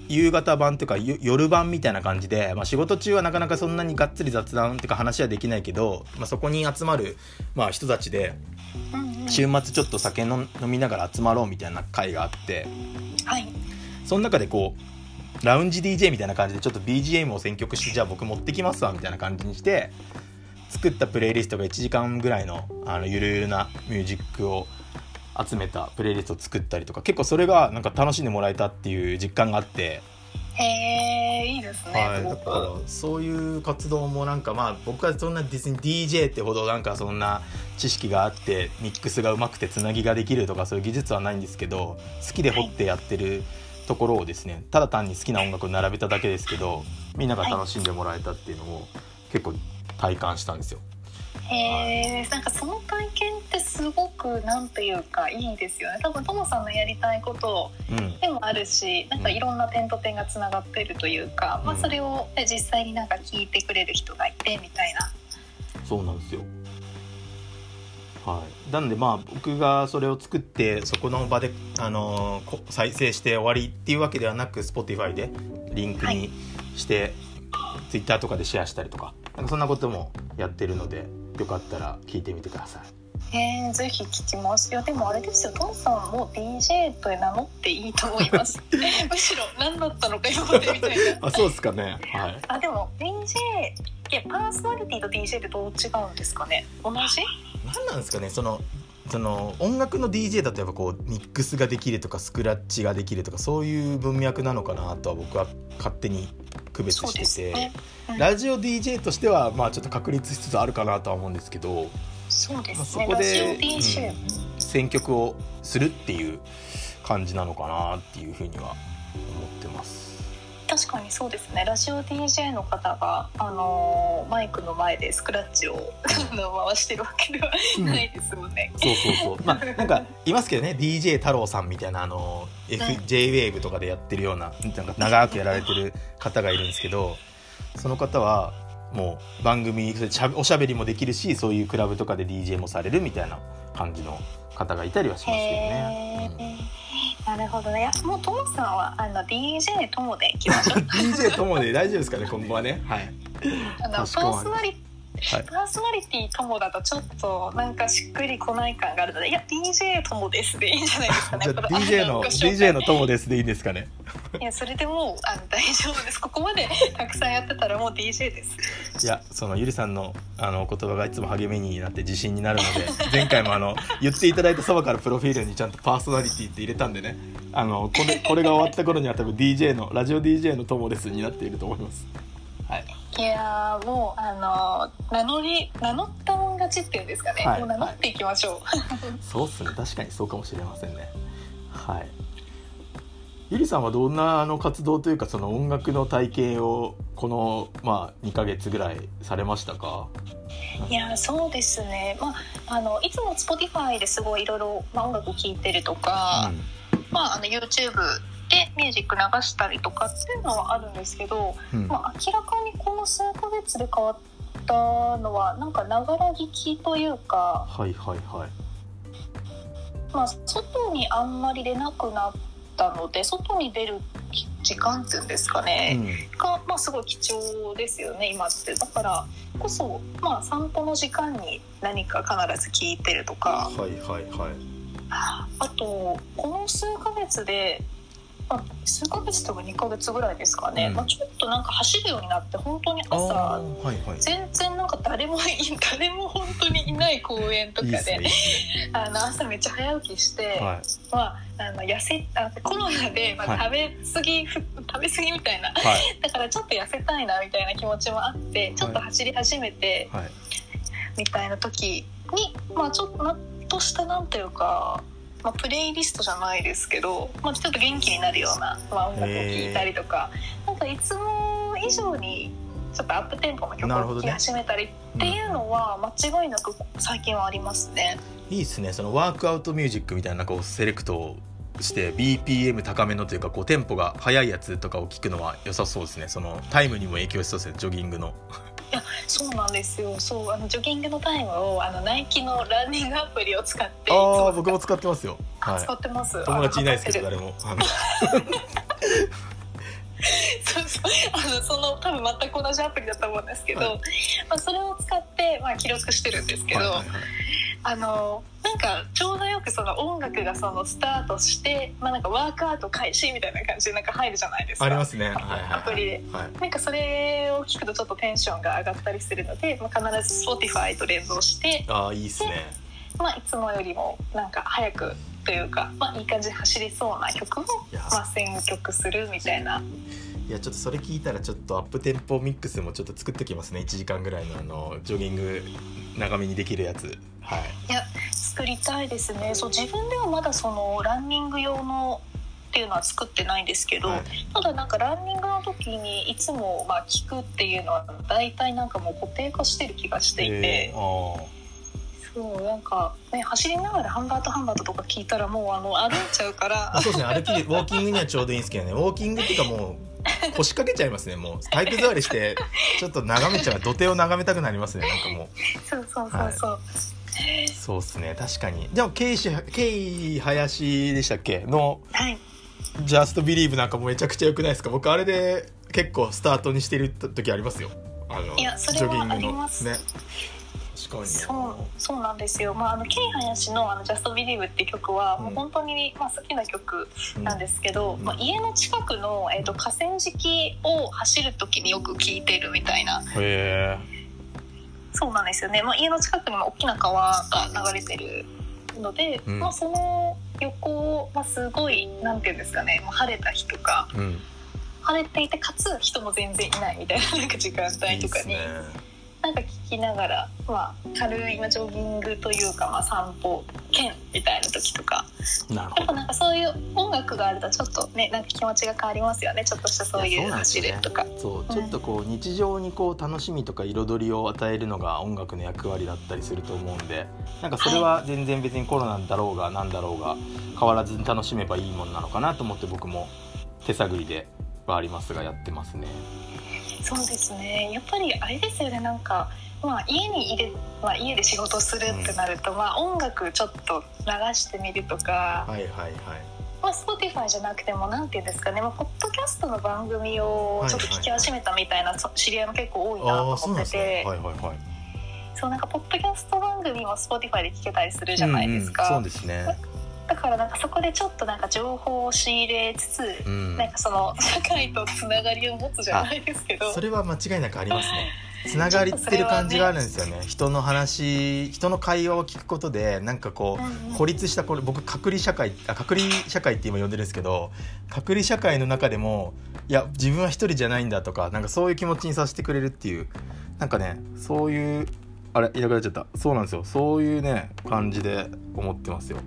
夕方版とかよ夜版みたいな感じで、まあ、仕事中はなかなかそんなにがっつり雑談っていうか話はできないけど、まあ、そこに集まる、まあ、人たちで週末ちょっと酒飲飲みながら集まろうみたいな会があってはい。その中でこうラウンジ DJ みたいな感じでちょっと BGM を選曲してじゃあ僕持ってきますわみたいな感じにして作ったプレイリストが1時間ぐらいのあのゆるゆるなミュージックを集めたプレイリストを作ったりとか結構それがなんか楽しんでもらえたっていう実感があって、へえいいですね、はい、だからそういう活動もなんかまあ僕はそんな別に DJ ってほどなんかそんな知識があってミックスがうまくてつなぎができるとかそういう技術はないんですけど好きで掘ってやってるところをですねただ単に好きな音楽を並べただけですけどみんなが楽しんでもらえたっていうのを結構体感したんですよ。へえなんかその体験ってすごくなんていうかいいですよね。多分ともさんのやりたいことうん。でもあるしなんかいろんな点と点がつながってるというか、まあ、うんそれをね実際になんか聞いてくれる人がいてみたいな。そうなんですよ。はい、なんでまあ僕がそれを作ってそこの場で、あのーこ再生して終わりっていうわけではなく Spotify でリンクにして、Twitter とかでシェアしたりとかなんかそんなこともやってるのでよかったら聞いてみてください。えー、ぜひ聞きますいやでもあれですよトンさんも DJ と名乗っていいと思います むしろ何だったのか今までみたいなあそうですかね。はい。あでも DJ いやパーソナリティと DJ ってどう違うんですかね？同じ？何なんですかね？そのその音楽の DJ だとやっぱこうミックスができるとかスクラッチができるとかそういう文脈なのかなとは僕は勝手に区別してて、すね、うんラジオ DJ としてはまあちょっと確立しつつあるかなとは思うんですけど、そうでまあ、すね、そこで、うん選曲をするっていう感じなのかなっていうふうには思ってます。確かにそうですね。ラジオ DJ の方が、あのーマイクの前でスクラッチを 回してるわけではないですもんね、そうそうそう。まあ なんかいますけどね。DJ 太郎さんみたいなあの FJWAVE とかでやってるようななんか長くやられてる方がいるんですけどその方はもう番組しゃおしゃべりもできるしそういうクラブとかで DJ もされるみたいな感じの方がいたりはしますけどね。なるほどねもうトモさんはあの DJ ともで DJ ともで大丈夫ですかね今後はね。はい。あのパーソナリはい。パーソナリティともだとちょっとなんかしっくりこない感があるのでいや DJ ともですでいいんじゃないですかね。じゃあこの DJ の DJ のともですでいいんですかね。いやそれでもうあの大丈夫です。ここまでたくさんやってたらもう DJ です。いやそのゆりさんのあのお言葉がいつも励みになって自信になるので 前回もあの言っていただいたそばからプロフィールにちゃんとパーソナリティって入れたんでね。あのこれこれが終わった頃には多分 DJ のラジオ DJ のともですになっていると思います。はい、いやーもうあの名乗り名乗ったもん勝ちっていうんですかね、はい。もう名乗っていきましょう、そうっすね。確かにそうかもしれませんね。はい。ゆりさんはどんなあの活動というかその音楽の体験をこの、まあ、2ヶ月ぐらいされましたか？いやそうですね。まああのいつも Spotify ですごいいろいろまあ音楽聴いてるとか、まあ、あの YouTube でミュージック流したりとかっていうのはあるんですけど、うん。まあ、明らかにこの数ヶ月で変わったのはなんかながら聞きというか、はいはいはい。まあ、外にあんまり出なくなったので外に出る時間っていうんですかね、が、まあ、すごい貴重ですよね今って。だからこそ、まあ、散歩の時間に何か必ず聞いてるとか。うん、はいはいはい。あとこの数ヶ月で、まあ、数ヶ月とか2ヶ月ぐらいですかね、うんまあ、ちょっとなんか走るようになって本当にあ朝あはいはい。全然なんか誰もい 誰も本当にいない公園とかでね あの朝めっちゃ早起きして、はい。まあ、あの痩せあコロナで、まあ、食べ過ぎ、食べ過ぎみたいな。はい。だからちょっと痩せたいなみたいな気持ちもあってちょっと走り始めてはい。みたいな時に、まあちょっとなとしたなんていうか、まあ、プレイリストじゃないですけど、まあ、ちょっと元気になるような、まあ、音楽を聴いたりとかなんかいつも以上にちょっとアップテンポの曲を聴き始めたりっていうのは間違いなく最近はありますね。いいっすね。そのワークアウトミュージックみたいなこうセレクトをして BPM 高めのというかこうテンポが速いやつとかを聞くのは良さそうですね。そのタイムにも影響しそうですね。ジョギングの そうなんですよ。そうあのジョギングのタイムをあのナイキのランニングアプリを使ってあも。あ僕も使ってますよ、は使ってます、い、友達いないですけど誰も そうそう。あのその多分全く同じアプリだと思うんですけど、はまあ、それを使って、まあ、記録してるんですけど、はいはいはい。あのなんかちょうどよくその音楽がそのスタートして、まあ、なんかワークアウト開始みたいな感じでなんか入るじゃないですか。ありますね。はいはいはい。アプリで。はい。なんかそれを聞くとちょっとテンションが上がったりするので、まあ、必ず Spotify と連動して、ああいいっすね。まあ、いつもよりもなんか早くというか、まあ、いい感じで走りそうな曲を、まあ、選曲するみたいな。いやちょっとそれ聞いたらちょっとアップテンポミックスもちょっと作ってきますね。1時間ぐらいのあのジョギング長めにできるやつ。はい。いや作りたいですね。そう自分ではまだそのランニング用のっていうのは作ってないんですけど、はい。ただなんかランニングの時にいつもまあ聞くっていうのは大体なんかもう固定化してる気がしていて、えーあそうなんか、ね、走りながらハンバートハンバートとか聞いたらもうあの歩いちゃうから。そうですね。歩きでウォーキングにはちょうどいいんですけどね。ウォーキングっていうかもう腰掛けちゃいますね。もう体育座りしてちょっと眺めちゃう土手を眺めたくなりますね。なんかもそうそうそうそう、うそうですね。確かに。でもケイシケイ林でしたっけ？のはい「ジャストビリーブなんかもめちゃくちゃ良くないですか？僕あれで結構スタートにしてる時ありますよ。あのいやそれはあります。ね確かに。そうそうなんですよ、まあ、あのケイハヤシの「あの Just Believe」っていう曲は、うん。もう本当に、まあ、好きな曲なんですけど、うん。まあ、家の近くの、えー、と河川敷を走る時によく聴いてるみたいな。へそうなんですよね、まあ、家の近くにも大きな川が流れてるので、うん。まあ、その横を、まあ、すごいなんていうんですかね、まあ、晴れた日とか晴れていてかつ人も全然いないみたいななんか時間帯とかに。いいなんか聞きながら、まあ、軽いまあジョギングというか、まあ、散歩兼みたいな時とか。やっぱなんかそういう音楽があるとちょっとねなんか気持ちが変わりますよね。ちょっとしたそういういやそうなんですよね。そうちょっとこう日常にこう楽しみとか彩りを与えるのが音楽の役割だったりすると思うんでなんかそれは全然別にコロナだろうがなんだろうが変わらずに楽しめばいいもんなのかなと思って僕も手探りではありますがやってますね。そうですねやっぱりあれですよねなんか、まあ、家にいる、まあ、家で仕事するってなると、まあ、音楽ちょっと流してみるとか、はいはいはい。まあ、Spotify じゃなくてもなんていうんですかね、まあ、ポッドキャストの番組をちょっと聞き始めたみたいなそ知り合いも結構多いなと思っててなんですね。はいはいはい。そうなんかポッドキャスト番組も Spotify で聞けたりするじゃないですか、うんうん、そうですね。だからなんかそこでちょっとなんか情報を仕入れつつ、うんなんかその 社会とつながりを持つじゃないですけどそれは間違いなくありますね。つながりってる感じがあるんですよね。人の話、人の会話を聞くことで、なんかこう孤立したこれ僕隔離社会あ隔離社会って今呼んでるんですけど、隔離社会の中でもいや自分は一人じゃないんだとか、なんかそういう気持ちにさせてくれるっていう、なんかねそういうあれいなくなっちゃった。そうなんですよ。そういうね感じで思ってますよ。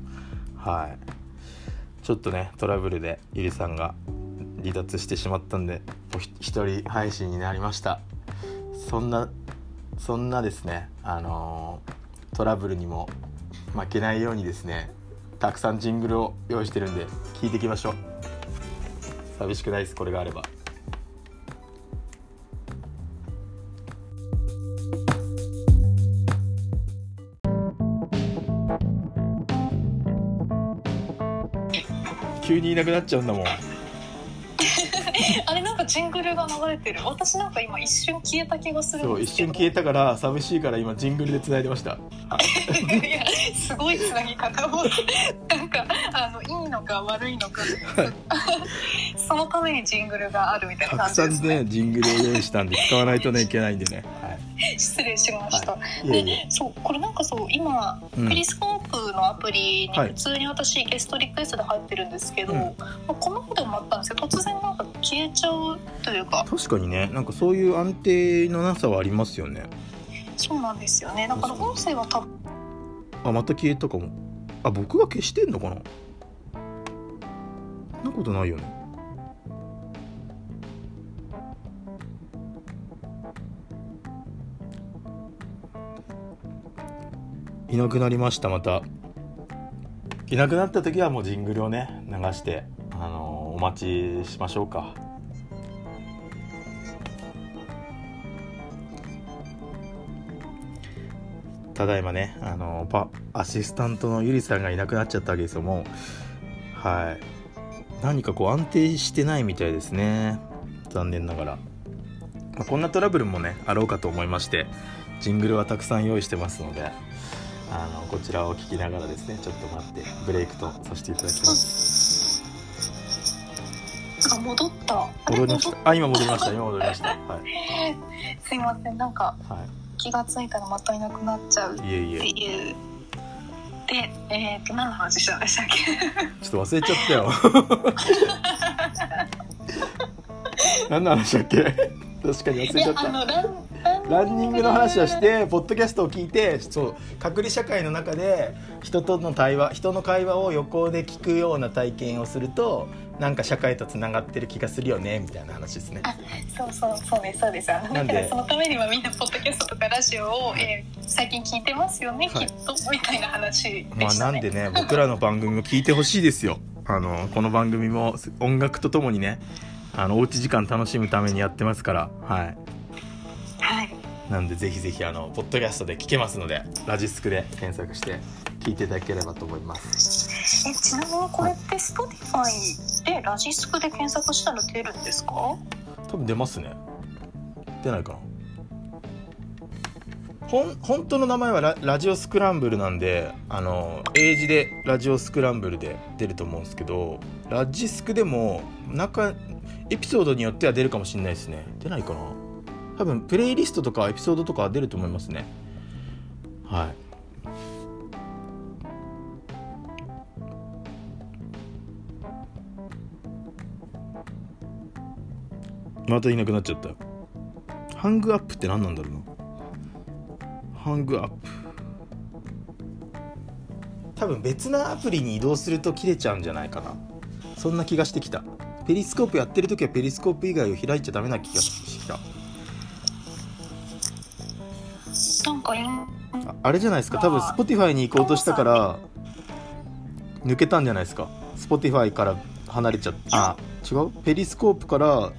はい。ちょっとねトラブルでゆりさんが離脱してしまったんで一人配信になりました。そんなそんなですねあのートラブルにも負けないようにですねたくさんジングルを用意してるんで聞いていきましょう。寂しくないですこれがあれば。急にいなくなっちゃうんだもん。れなんかジングルが流れてる。私なんか今一瞬消えた気がするそう一瞬消えたから寂しいから今ジングルで繋いでました。いやすごいつなぎ方をなんかあのいいのか悪いのか。そのためにジングルがあるみたいなたくさん感じですね。ねジングルを用意したんで使わないとねいけないんでね、はい。失礼しました、い。えいえ。でそうこれなんかそう今、うん。ペリスコープのアプリにはい。普通に私ゲストリクエストで入ってるんですけど、うん。まあこのでもあったんですけど突然なんか消えちゃうというか。確かにね。なんかそういう安定のなさはありますよね。そうなんですよね。だから音声は多分。あまた消えたかも。あ僕が消してんのかな？そんなことないよね。いなくなりましたまた。いなくなった時はもうジングルをね流して、あのーお待ちしましょうかただいまねあのパアシスタントのゆりさんがいなくなっちゃったわけですよもう。はい。何かこう安定してないみたいですね。残念ながら、まあこんなトラブルもねあろうかと思いましてジングルはたくさん用意してますのであのこちらを聞きながらですねちょっと待ってブレイクとさせていただきます。あ戻った。戻りました。あ今戻りました。今戻りました。はい、すいませんなんか。は気がついたらまたいなくなっちゃうっい、いえいえ。ていう。でえっ、と何の話したんでしたっけ？ちょっと忘れちゃったよ。何の話だっけ？確かに忘れちゃった。ランニングの話をしてポッドキャストを聞いてそう隔離社会の中で人との対話人の会話を横で聞くような体験をするとなんか社会とつながってる気がするよねみたいな話ですね。そうそうそうですそうです。なんで？そのためにはみんなポッドキャストとかラジオを、えー最近聞いてますよね、はい。きっとみたいな話でまあなんでね僕らの番組も聞いてほしいですよ。あのこの番組も音楽とともにねあのおうち時間楽しむためにやってますからはい。はいなんでぜひぜひあのポッドキャストで聞けますのでラジスクで検索して聞いていただければと思います。えちなみにこれって Spotify でラジスクで検索したら出るんですか？多分出ますね出ないかなほん本当の名前はララジオスクランブルなんであの英字でラジオスクランブルで出ると思うんですけどラジスクでも中エピソードによっては出るかもしれないですね。出ないかな？多分プレイリストとかエピソードとかは出ると思いますね。はい。またいなくなっちゃった。ハングアップって何なんだろうな？ハングアップ。多分別なアプリに移動すると切れちゃうんじゃないかな。そんな気がしてきた。ペリスコープやってる時はペリスコープ以外を開いちゃダメな気がしたああれじゃないですか多分あ Spotify に行こうとしたから抜けたんじゃないですか Spotify から離れちゃったあ違うペリスコープから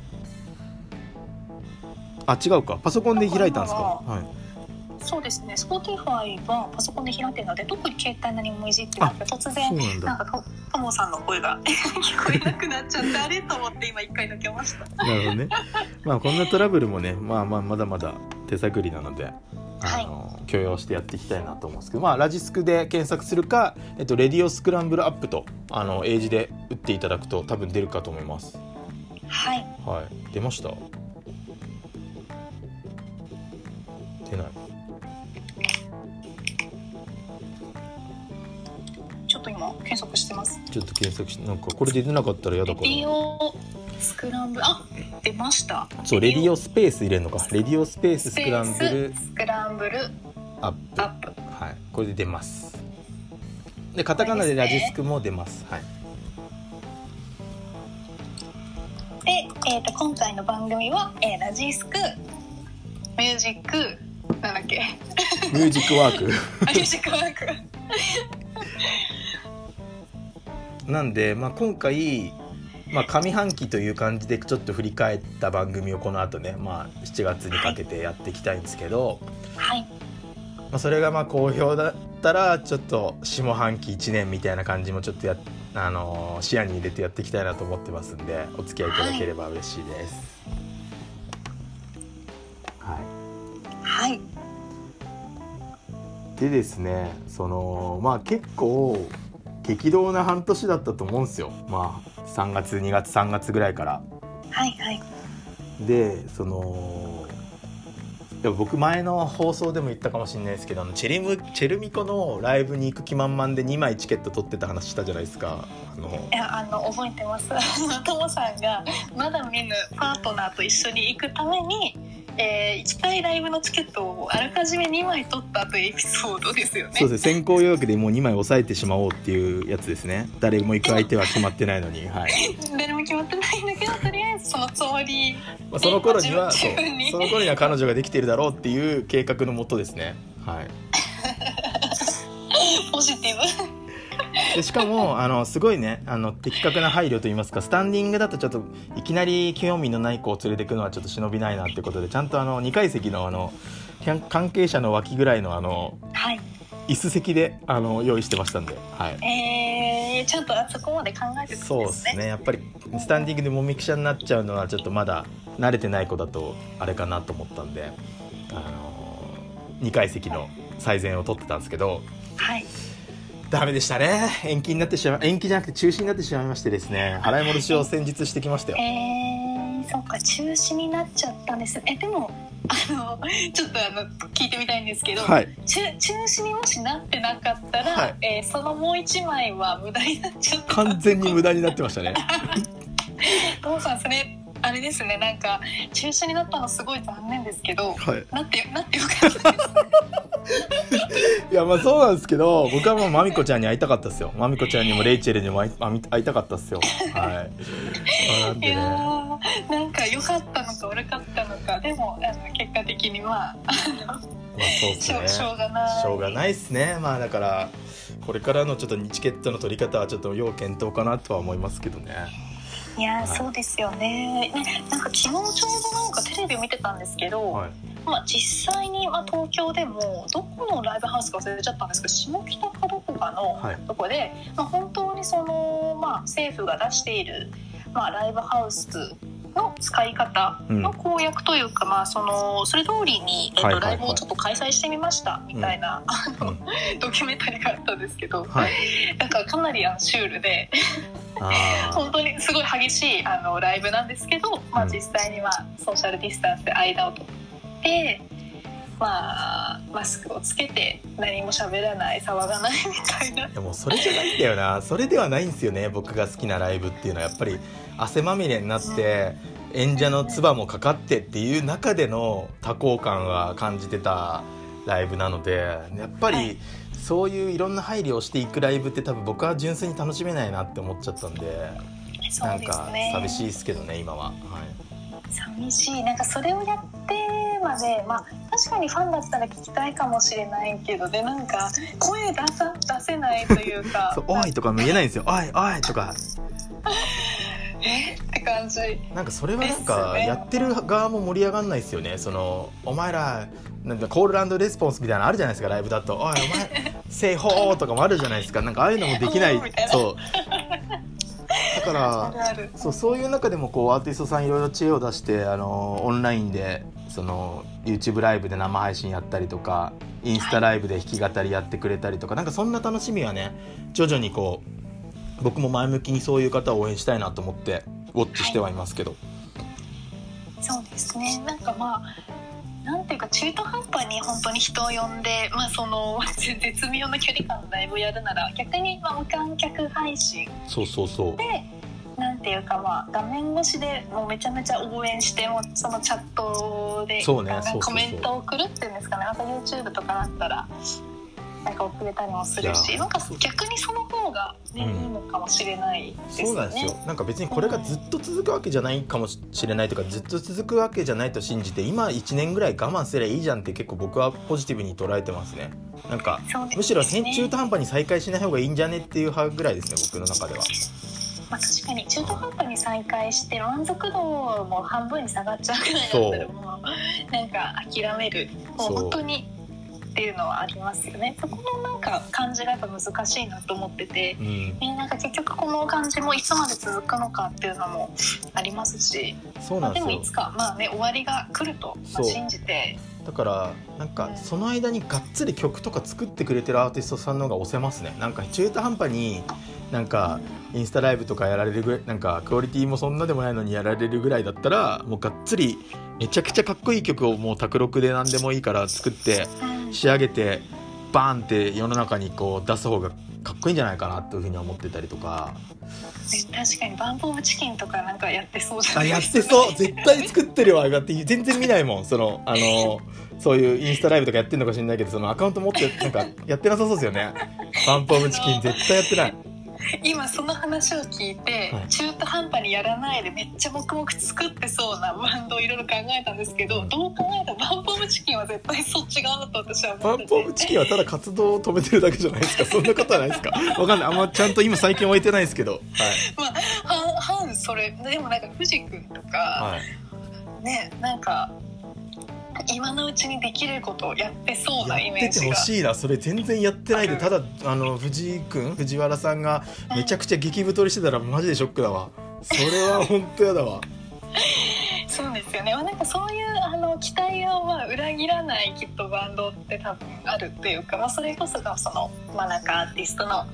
あ違うかパソコンで開いたんですかはいそうですね。Spotify はパソコンで開いてるので特に携帯何もいじってなくて突然なんかとともさんの声が 聞こえなくなっちゃってあれ？と思って今一回抜けました。なるほどね。まあこんなトラブルもねまあまあまだまだ手探りなのであの、許容してやっていきたいなと思うんですけどまあラジスクで検索するか、えっと、レディオスクランブルアップとあの英字で打っていただくと多分出るかと思います。はい。はい。出ました？出ないょっと今検索してます。ちょっと検索してなんかこれで出なかったら嫌だレディからオスクランブルあ出ました。そうレディオスペース入れるのか。レディオスペーススクランブルスクランブルアップ。アップ。はい。これで出ます。でカタカナでラジスクも出ます。はい。で、えー、と今回の番組は、えーラジスクミュージックなんだっけ。ミュージックワーク。あ ミュージックワークなんで、まあ、今回、まあ、上半期という感じでちょっと振り返った番組をこの後ね、まあ、7月にかけてやっていきたいんですけど、はい。まあ、それがまあ好評だったらちょっと下半期1年みたいな感じもちょっとや、あのー視野に入れてやっていきたいなと思ってますんでお付き合いいただければ嬉しいです。はい。はい。でですねそのまあ結構激動な半年だったと思うんですよ。まあ3月2月3月ぐらいから。はいはい。でそのでも僕前の放送でも言ったかもしれないですけどあのチェリムチェルミコのライブに行く気満々で2枚チケット取ってた話したじゃないですか。あのいやあの覚えてます。ともさんがまだ見ぬパートナーと一緒に行くために、えー行きたいライブのチケットをあらかじめ2枚取ったというエピソードですよね。そうです。ね先行予約でもう2枚押さえてしまおうっていうやつですね。誰も行く相手は決まってないのに。はい、誰も決まってないんだけどとりあえずそのつもりまあ、その頃にはそその頃には彼女ができてるだろうっていう計画のもとですね。はい。ポジティブ でしかもあのすごいねあの的確な配慮といいますかスタンディングだとちょっといきなり興味のない子を連れてくのはちょっと忍びないなってことでちゃんとあの2階席のあの関係者の脇ぐらいのあのはい。椅子席であの用意してましたんで、はい、えー、ちゃんとあそこまで考えてたんそうですね。ねやっぱりスタンディングでもみくちゃになっちゃうのはちょっとまだ慣れてない子だとあれかなと思ったんであの2階席の最善を取ってたんですけどはいダメでしたね。延期になってしまう延期じゃなくて中止になってしまいましてですね。払い戻しを先日してきましたよ。えー、そっか中止になっちゃったんです。えでもあのちょっとあの聞いてみたいんですけど、はい。中中止にもしなってなかったら、はい。えーそのもう一枚は無駄になっちゃった。完全に無駄になってましたね。父さんそれあれですね。なんか中止になったのすごい残念ですけどはい。なってなってよかったですいやまあそうなんですけど僕はもうまみこちゃんに会いたかったですよ。まみこちゃんにもレイチェルにも会いたかったですよ。はい。まあなんいやでねーなんか良かったのか悪かったのか。でもあの結果的にはまあそうっすね。しょうがない。しょうがないっすね。まあだからこれからのちょっとチケットの取り方はちょっと要検討かなとは思いますけどね。いやー、はいそうですよね。ねなんか昨日ちょうどなんかテレビを見てたんですけど、はいまあ、実際に、まあ、東京でもどこのライブハウスか忘れちゃったんですけど下北かどこかのはい。とこで、まあ、本当にその、まあ、政府が出している、まあ、ライブハウスの使い方の公約というか、まあ、そのそれ通りに、えっとはいはいはい。ライブをちょっと開催してみましたみたいな、あのうん。ドキュメンタリーがあったんですけど、はい。なんかかなりあのシュールであ 本当にすごい激しいあのライブなんですけど、まあ、うん。実際にはソーシャルディスタンスで間を取って、まあ、マスクをつけて何も喋らない騒がないみたいな。ーいやもうそれじゃないんだよな。それではないんですよね僕が好きなライブっていうのは。やっぱり汗まみれになって演者の唾もかかってっていう中での多幸感は感じてたライブなのでやっぱはりそういういろんな配慮をしていくライブって多分僕は純粋に楽しめないなって思っちゃったんでそなんですね。寂しいですけどね今は、はい、寂しい。なんかそれをやってまでまあ確かにファンだったら聞きたいかもしれないけどでなんか声出さ出せないというか そう「おい!」とかも言えないんですよ「おいおい!」とか。え？って感じ。なんかそれはなんかねやってる側も盛り上がんないですよね。そのお前らなんかコールレスポンスみたいなのあるじゃないですかライブだと「おいお前 せいほー」とかもあるじゃないですか。なんかああいうのもできない。そうだかあらそうそういう中でもこうアーティストさんいろいろ知恵を出してあのオンラインでその YouTube ライブで生配信やったりとかインスタライブで弾き語りやってくれたりとかなんかそんな楽しみはね徐々にこう僕も前向きにそういう方を応援したいなと思ってウォッチしてはいますけど、そうですね。なんかまあなんていうか中途半端に本当に人を呼んで、まあ、その絶妙な距離感のライブをやるなら逆にまあ無観客配信そうそうそう。でなんていうかまあ画面越しでもうめちゃめちゃ応援してもそのチャットでそうねコメントを送るっていうんですかね。あと YouTube とかだったらなんか遅れたりもするしなんか逆にその方が、ねうんいいのかもしれないですよね。そうなんですよ。なんか別にこれがずっと続くわけじゃないかもしれないとかずっと続くわけじゃないと信じて今1年ぐらい我慢すればいいじゃんって結構僕はポジティブに捉えてますね。なんかね。むしろ変中途半端に再開しない方がいいんじゃねっていう派ぐらいですね僕の中では。まあ、確かに中途半端に再開して満足度も半分に下がっちゃうくらいだったらもうなんか諦める。もう本当にっていうのはありますよね。そこのなんか感じがやっぱ難しいなと思ってて、うん。ね、なんか結局この感じもいつまで続くのかっていうのもありますし、そうまあ、でもいつかまあね終わりが来ると、信じてだからなんかその間にがっつり曲とか作ってくれてるアーティストさんの方が押せますね。なんか中途半端になんかインスタライブとかやられるぐらいなんかクオリティもそんなでもないのにやられるぐらいだったらもうがっつりめちゃくちゃかっこいい曲をもう卓録で何でもいいから作ってうん仕上げてバーンって世の中にこう出す方がかっこいいんじゃないかなというふうに思ってたりとか。ね確かにバンプ・オブ・チキンとかなんかやってそうじゃなあやっいですか、てそう。絶対作ってるわだって。全然見ないもん。そのあのそういうインスタライブとかやってんのか知んないけどそのアカウント持ってなんかやってなさそうですよね。バンプオブチキン絶対やってない今その話を聞いて、はい。中途半端にやらないでめっちゃ黙々作ってそうなバンドをいろいろ考えたんですけど、うんどう考えてもバンプ・オブ・チキンは絶対そっち側だと私はバン思ってて。プオブチキンはただ活動を止めてるだけじゃないですか。そんなことはないですか。わかんない。あんまちゃんと今最近置いてないですけど。はい。まあ半半それでもなんか藤君とか、はい。ねなんか今のうちにできることをやってそうなイやっててメージが。ほしいな。それ全然やってないで。ただあの藤井君藤原さんがめちゃくちゃ激太りしてたらマジでショックだわ。それは本当やだわ。そうですよね、まあ、なんかそういうあの期待をまあ裏切らないきっとバンドって多分あるっていうか、まあ、それこそがその、まあ、なんかアーティストの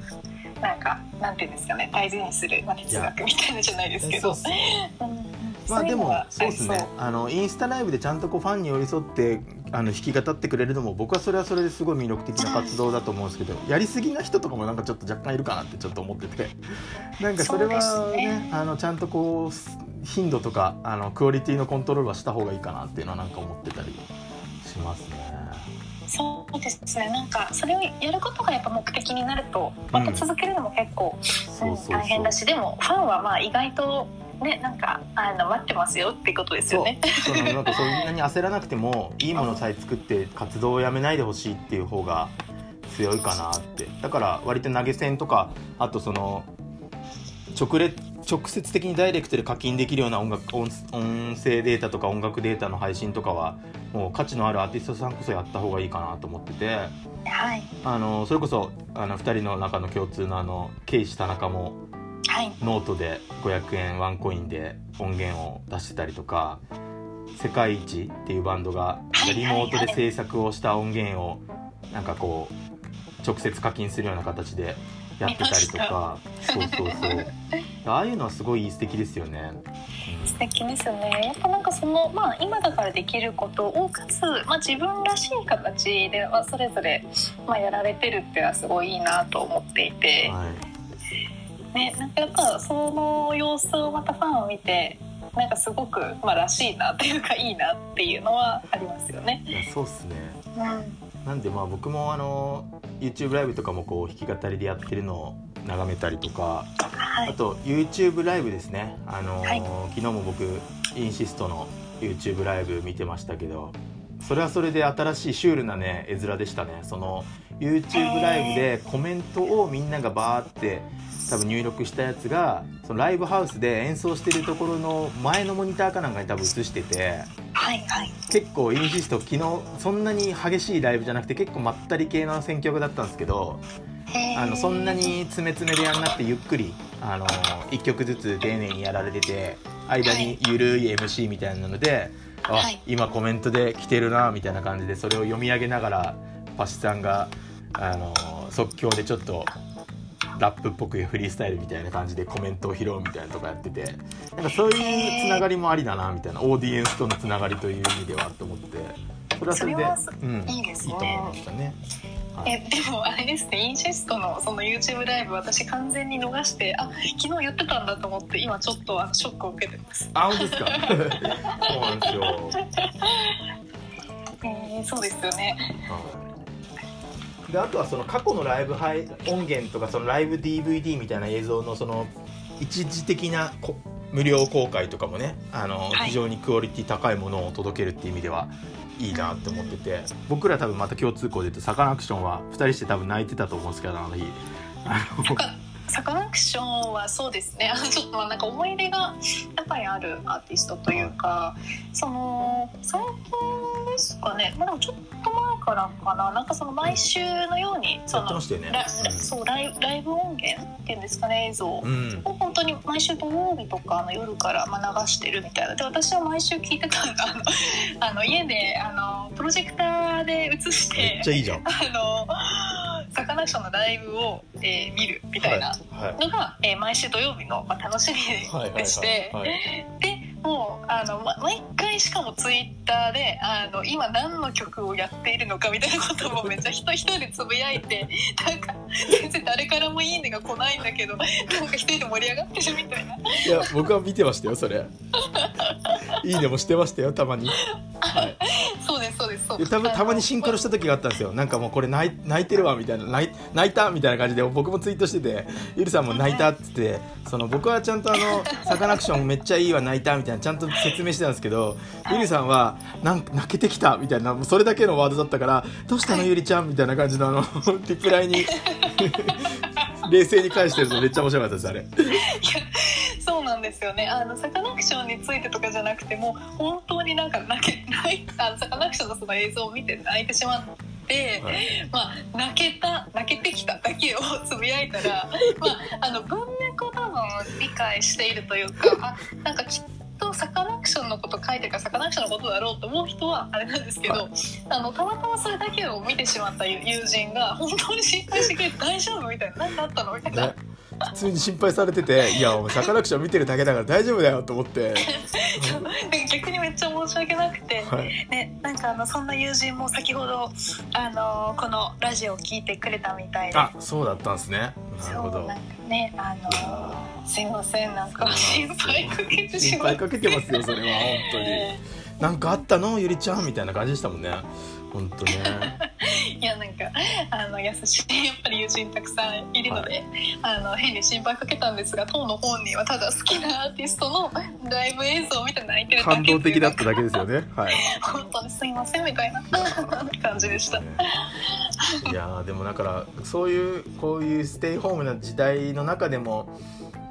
なんかなんていうんですかね大事にする、まあ、哲学みたいなじゃないですけど まあでもそう。ですね。あのインスタライブでちゃんとこうファンに寄り添ってあの弾き語ってくれるのも僕はそれはそれですごい魅力的な活動だと思うんですけどやりすぎな人とかもなんかちょっと若干いるかなってちょっと思ってて。なんかそれはねね。あのちゃんとこう頻度とかあのクオリティのコントロールはした方がいいかなっていうのはなんか思ってたりしますね。そうですね。なんかそれをやることがやっぱ目的になるとまた続けるのも結構、大変だしでもファンはまあ意外とねなんかあの待ってますよってことですよね。そのなんかそんなに焦らなくてもいいものさえ作って活動をやめないでほしいっていう方が強いかなって。だから割と投げ銭とかあとその直列直接的にダイレクトで課金できるような音楽音音声データとか音楽データの配信とかはもう価値のあるアーティストさんこそやった方がいいかなと思っててはい。あのそれこそあの2人の中の共通のあのケイシ田中もはい。ノートで500円ワンコインで音源を出してたりとかセカイイチっていうバンドがはいリモートで制作をした音源をなんかこう直接課金するような形でやってたりとか。そうそうそう。ああいうのはすごい素敵ですよね。素敵ですね。やっぱなんかそのまあ今だからできることをかつ、まあ、自分らしい形で、まあ、それぞれ、まあ、やられてるっていうのはすごいいいなと思っていて、はい。ね、なんかやっぱその様子をまたファンを見てなんかすごく、まあ、らしいなっていうかいいなっていうのはありますよね。いやそうっすね。うんなんでまあ僕もあの YouTube ライブとかもこう弾き語りでやってるのを眺めたりとかはい、あと YouTube ライブですね、あのーはい。昨日も僕インシストの YouTube ライブ見てましたけどそれはそれで新しいシュールなね絵面でしたね。その YouTube ライブでコメントをみんながバーって多分入力したやつがそのライブハウスで演奏してるところの前のモニターかなんかに多分映しててはいはい。結構インシスト昨日そんなに激しいライブじゃなくて結構まったり系の選曲だったんですけどあのそんなに詰め詰めでやんなくてゆっくりあの1曲ずつ丁寧にやられてて間にゆるい MC みたいなので、あはい。今コメントで来てるなみたいな感じでそれを読み上げながらパシさんがあの即興でちょっとラップっぽくフリースタイルみたいな感じでコメントを拾うみたいなとかやっててなんかそういうつながりもありだなみたいなオーディエンスとのつながりという意味ではと思って。それはそれでうん、いいですね。いいと思いましたね。はいえでもあれですねインシストのその YouTube ライブ私完全に逃してあ昨日言ってたんだと思って今ちょっとあのショックを受けてます。あ、本当ですか？そうなんですよ。えー、そうですよね。はいであとはその過去のライブ配音源とかそのライブ DVD みたいな映像のその一時的なこ無料公開とかもねあの、はい非常にクオリティ高いものを届けるっていう意味ではいいなって思ってて。僕ら多分また共通項で言うとサカナクションは2人して多分泣いてたと思うんですけどあの日。サカナクションはそうですね。あのちょっとまあなんか思い入れがやっぱりあるアーティストというかその最近ですかね、まあ、ちょっと前からかな。なんかその毎週のようにそうライブライブ音源っていうんですかね映像。をうん。本当に毎週土曜日とかの夜からまあ流してるみたいな。で私は毎週聞いてたんだあの家であのプロジェクターで映しめてっちゃいいじゃん。あのサカナクションのライブを、えー見るみたいなはい。のが、えー毎週土曜日の、まあ、楽しはいみでして、はいはい。でもうあの、ま、毎回しかもツイッターであの今何の曲をやっているのかみたいなこともめっちゃ人一人でつぶやいて なんか全然誰からも「いいね」が来ないんだけどなんか一人で盛り上がってるみたいな。いや僕は見てましたよそれ。いいねもしてましたよたまに、はい、そうですそうですそう。でたぶんたまにシンクロした時があったんですよ。なんかもうこれ泣い泣いてるわみたいな泣い泣いたみたいな感じで僕もツイートしててゆりさんも泣いたっつってその僕はちゃんとあの サカナクションめっちゃいいわ泣いたみたいなちゃんと説明してたんですけどゆりさんはなんか泣けてきたみたいなそれだけのワードだったからどうしたのゆりちゃんみたいな感じのあの リプライに 冷静に返してるのめっちゃ面白かったですあれ。そうなんですよね。あのサカナクションについてとかじゃなくても本当になんか泣け泣いあのサカナクションのその映像を見て泣いてしまって、はい。まあ、泣けた泣けてきただけを つぶやいたら、まあ、あの文脈を多分理解しているというかあなんかきっとサカナクションのこと書いてるからサカナクションのことだろうと思う人はあれなんですけど、はあのたまたまそれだけを見てしまった友友人が本当に心配してくれて大丈夫みたいな何かあったの？みたいな。ね普通に心配されてていやお前サカナクション見てるだけだから大丈夫だよと思って、逆にめっちゃ申し訳なくて、はい、ね、なんかあのそんな友人も先ほど、あのこのラジオを聞いてくれたみたいで。あそうだったんですね。なるほど。ねあのすいませんなんか心配かけてし心まって。配かけてますよそれは本当に。なんかあったの？ゆりちゃん？みたいな感じでしたもんね。本当ね いやなんかあの優しいやっぱり友人たくさんいるので、あの変に心配かけたんですが当の本人はただ好きなアーティストのライブ映像を見て泣いてるだけ感動的だっただけですよね。はい。本当にすいませんみたいな感じでした。いやーでもだからそういうこういうステイホームな時代の中でも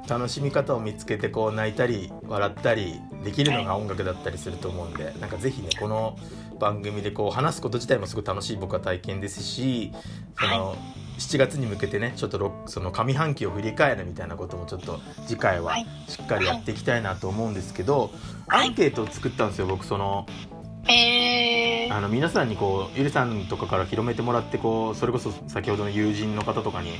楽しみ方を見つけてこう泣いたり笑ったりできるのが音楽だったりすると思うんでなんかぜひねこの番組でこう話すこと自体もすごい楽しい僕は体験ですしその7月に向けてねちょっとろその上半期を振り返るみたいなこともちょっと次回ははい。しっかりやっていきたいなと思うんですけどはい。アンケートを作ったんですよ僕そのえー。あの皆さんにこうゆりさんとかから広めてもらってこうそれこそ先ほどの友人の方とかに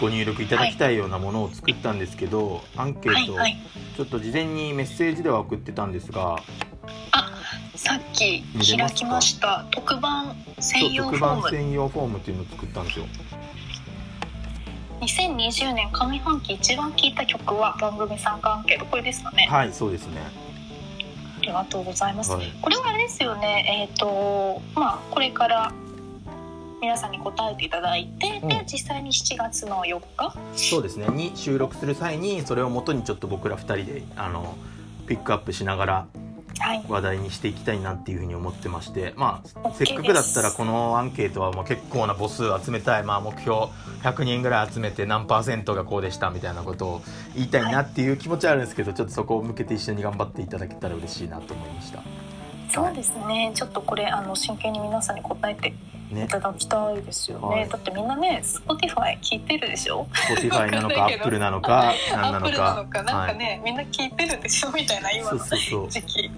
ご入力いただきたいようなものを作ったんですけど、アンケートをはい。はい。ちょっと事前にメッセージでは送ってたんですが、あさっき開きました。特番専用特フォーム。番専用フォームっていうのを作ったんですよ。2020年上半期一番聴いた曲は番組参加アンケート。これですかね、はいそうですね。ありがとうございます、はい。これはあれですよね。えっ、とまあこれから皆さんに答えていただいて、うん。で実際に7月の4日？そうですね。に収録する際にそれをもとにちょっと僕ら2人であのピックアップしながらはい話題にしていきたいなっていうふうに思ってましてまあせっかくだったらこのアンケートはもう結構な母数集めたい、まあ、目標100人ぐらい集めて何パーセントがこうでしたみたいなことを言いたいなっていう気持ちはあるんですけどちょっとそこを向けて一緒に頑張っていただけたら嬉しいなと思いました。そうですね。ちょっとこれあの真剣に皆さんに答えていねただきたいですよね、はい。だってみんなね Spotify 聞いてるでしょ？Spotify なのかわかんないけど。Apple なのか何なのアップルなかのかなんかね、みんな聞いてるでしょ？みたいな今そうのそうそう。時期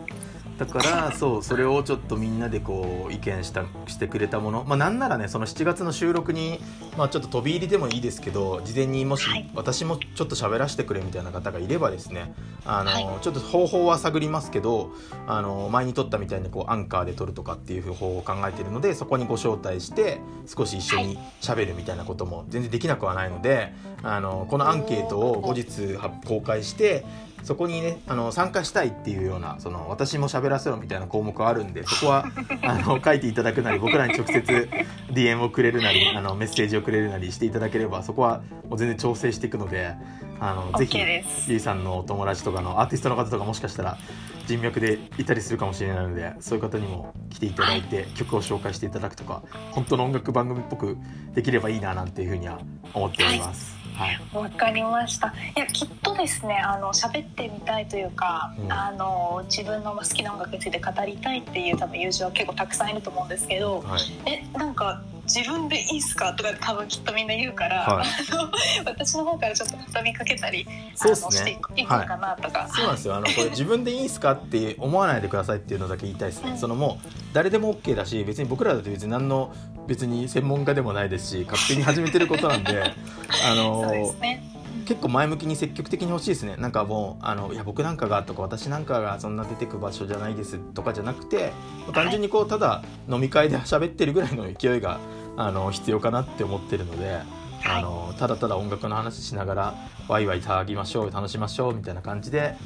だからそうそれをちょっとみんなでこう意見したしてくれたもの。まあなんならねその7月の収録にまあちょっと飛び入りでもいいですけど事前にもしはい。私もちょっと喋らせてくれみたいな方がいればですねあの、はい。ちょっと方法は探りますけどあの前に撮ったみたいにこうアンカーで撮るとかっていう方法を考えているのでそこにご招待して少し一緒に喋るみたいなことも全然できなくはないのであのこのアンケートを後日は公開してそこにねあの参加したいっていうようなその私も喋らせろみたいな項目があるんでそこは あの書いていただくなり僕らに直接 DM をくれるなりあのメッセージをくれるなりしていただければそこはもう全然調整していくのであのぜひゆいさんのお友達とかのアーティストの方とかもしかしたら人脈でいたりするかもしれないのでそういう方にも来ていただいて曲を紹介していただくとか本当の音楽番組っぽくできればいいななんていうふうには思っております。はい、わかりました。いやきっとですねあの喋ってみたいというか、うん。あの自分の好きな音楽について語りたいっていう多分友人は結構たくさんいると思うんですけどはい。えなんか自分でいいっすかとか多分きっとみんな言うから、はい。あの私の方からちょっと畳みかけたりそうっすね。していこいこうかなとか、そうなんですよ。あの これ自分でいいんすかって思わないでくださいっていうのだけ言いたいですね、うん。そのもう誰でも OK だし別に僕らだって別に何の別に専門家でもないですし勝手に始めてることなんであ そうでのすね結構前向きに積極的に欲しいですねなんかもうあのいや僕なんかがとか私なんかがそんな出てく場所じゃないですとかじゃなくて単純にこうただ飲み会で喋ってるぐらいの勢いがあの必要かなって思ってるので。あのただただ音楽の話しながらワイワイ騒ぎましょう楽しましょうみたいな感じで、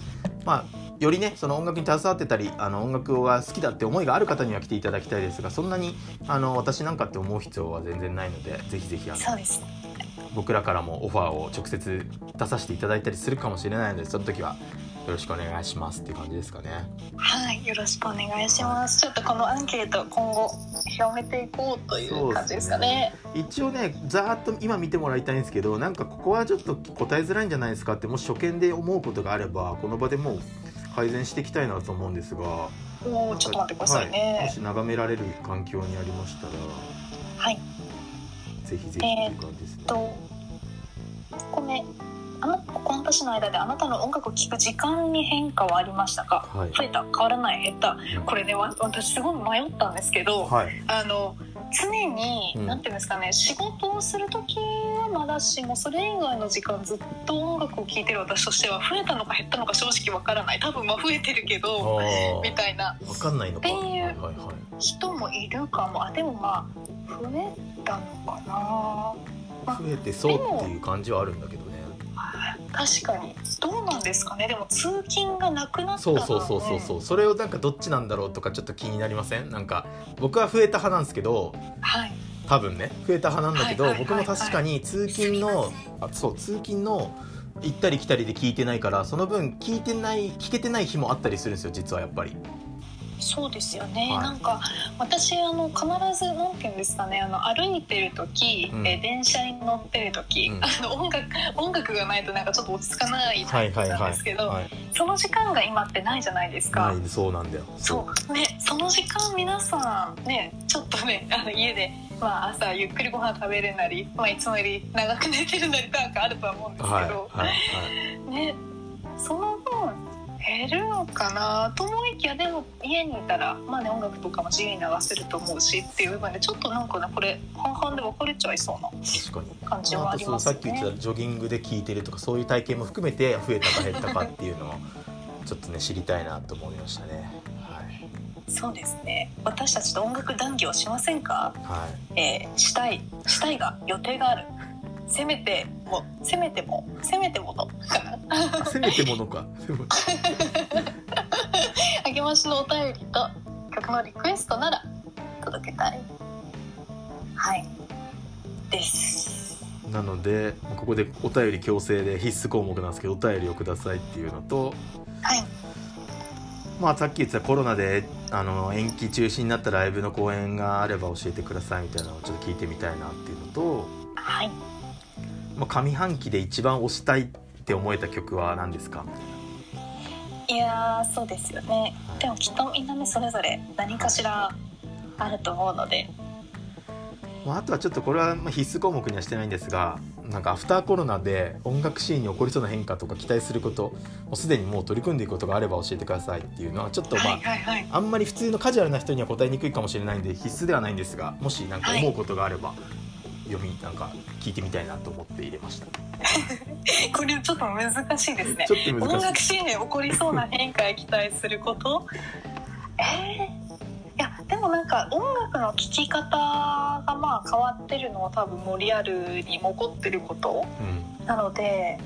まあ、よりねその音楽に携わってたりあの音楽が好きだって思いがある方には来ていただきたいですがそんなにあの私なんかって思う必要は全然ないのでぜひぜひあのそうです僕らからもオファーを直接出させていただいたりするかもしれないのでその時はよろしくお願いしますって感じですかね。はいよろしくお願いします。ちょっとこのアンケート今後広めていこうという感じですかね。一応ねざーっと今見てもらいたいんですけどなんかここはちょっと答えづらいんじゃないですかってもし初見で思うことがあればこの場でもう改善していきたいなと思うんですがおおちょっと待ってくださいはい、もねし眺められる環境にありましたら。はい、ぜひぜひっていう感じですね。とこれあのこの年の間であなたの音楽を聴く時間に変化はありましたか？はい。増えた？変わらない？減った？これねわ私すごい迷ったんですけど、はい。あの常に、うん。なんていうんですかね仕事をする時はまだしもそれ以外の時間ずっと音楽を聴いてる私としては増えたのか減ったのか正直わからない。多分まあ増えてるけどあみたいな。あ分かんないのか。っていう人もいるかも。あでもまあ増えたのかな。増えてそうっていう感じはあるんだけどね。確かに。どうなんですかね。でも通勤がなくなったら。そうそうそうそうそう、それをなんかどっちなんだろうとかちょっと気になりません？なんか僕は増えた派なんですけどはい。多分ね。増えた派なんだけど、僕も確かに通勤のあそう通勤の行ったり来たりで聞いてないからその分聞いてない聞けてない日もあったりするんですよ実はやっぱりそうですよね、はい。なんか私あの必ずなんていうんですかねあの歩いてる時、うん。え電車に乗ってる時、うん。あの音楽音楽がないとなんかちょっと落ち着かないタイプなんですけど、はい、その時間が今ってないじゃないですか。そうなんだよ。そう。ね、その時間皆さんねちょっとね あの家で、まあ、朝ゆっくりご飯食べるなり、まあ、いつもより長く寝てるなりなんかあるとは思うんですけど、はいはいはい。ねその分減るのかな？と思いきやでも家にいたら、まあね、音楽とかも自由に流せると思うしっていう部分でちょっとなんかねこれ半々で分かれちゃいそうな確かに。感じはありますよさっき言っ。たジョギングで聞いてるとかそういう体験も含めて増えたか減ったかっていうのをちょっとね知りたいなと思いましたね。はい。そうですね。私たちと音楽談義をしませんか、はい。えーしたいしたいが予定があるせめてもせめてもせめてもの。かなあせめてものか。せめ励ましのお便りと曲のリクエストなら届けたい。はい。です。なのでここでお便り強制で必須項目なんですけどお便りをくださいっていうのとはい。まあさっき言ってたコロナであの延期中止になったライブの公演があれば教えてくださいみたいなのをちょっと聞いてみたいなっていうのと、はいまあ、上半期で一番推したいって思えた曲は何ですか？いやーそうですよね。はいでもきっとみんなねそれぞれ何かしらあると思うので。まあ、あとはちょっとこれはまあ必須項目にはしてないんですがなんかアフターコロナで音楽シーンに起こりそうな変化とか期待することもうすでにもう取り組んでいくことがあれば教えてくださいっていうのはちょっとまあ、はいはいはい。あんまり普通のカジュアルな人には答えにくいかもしれないんで必須ではないんですがもし何か思うことがあれば、読みなんか聞いてみたいなと思って入れました。これちょっと難しいですね。音楽シーンで起こりそうな変化へ期待すること？えーいやでもなんか音楽の聴き方がまあ変わってるのは多分もうリアルにも起こってること。い、うん。なので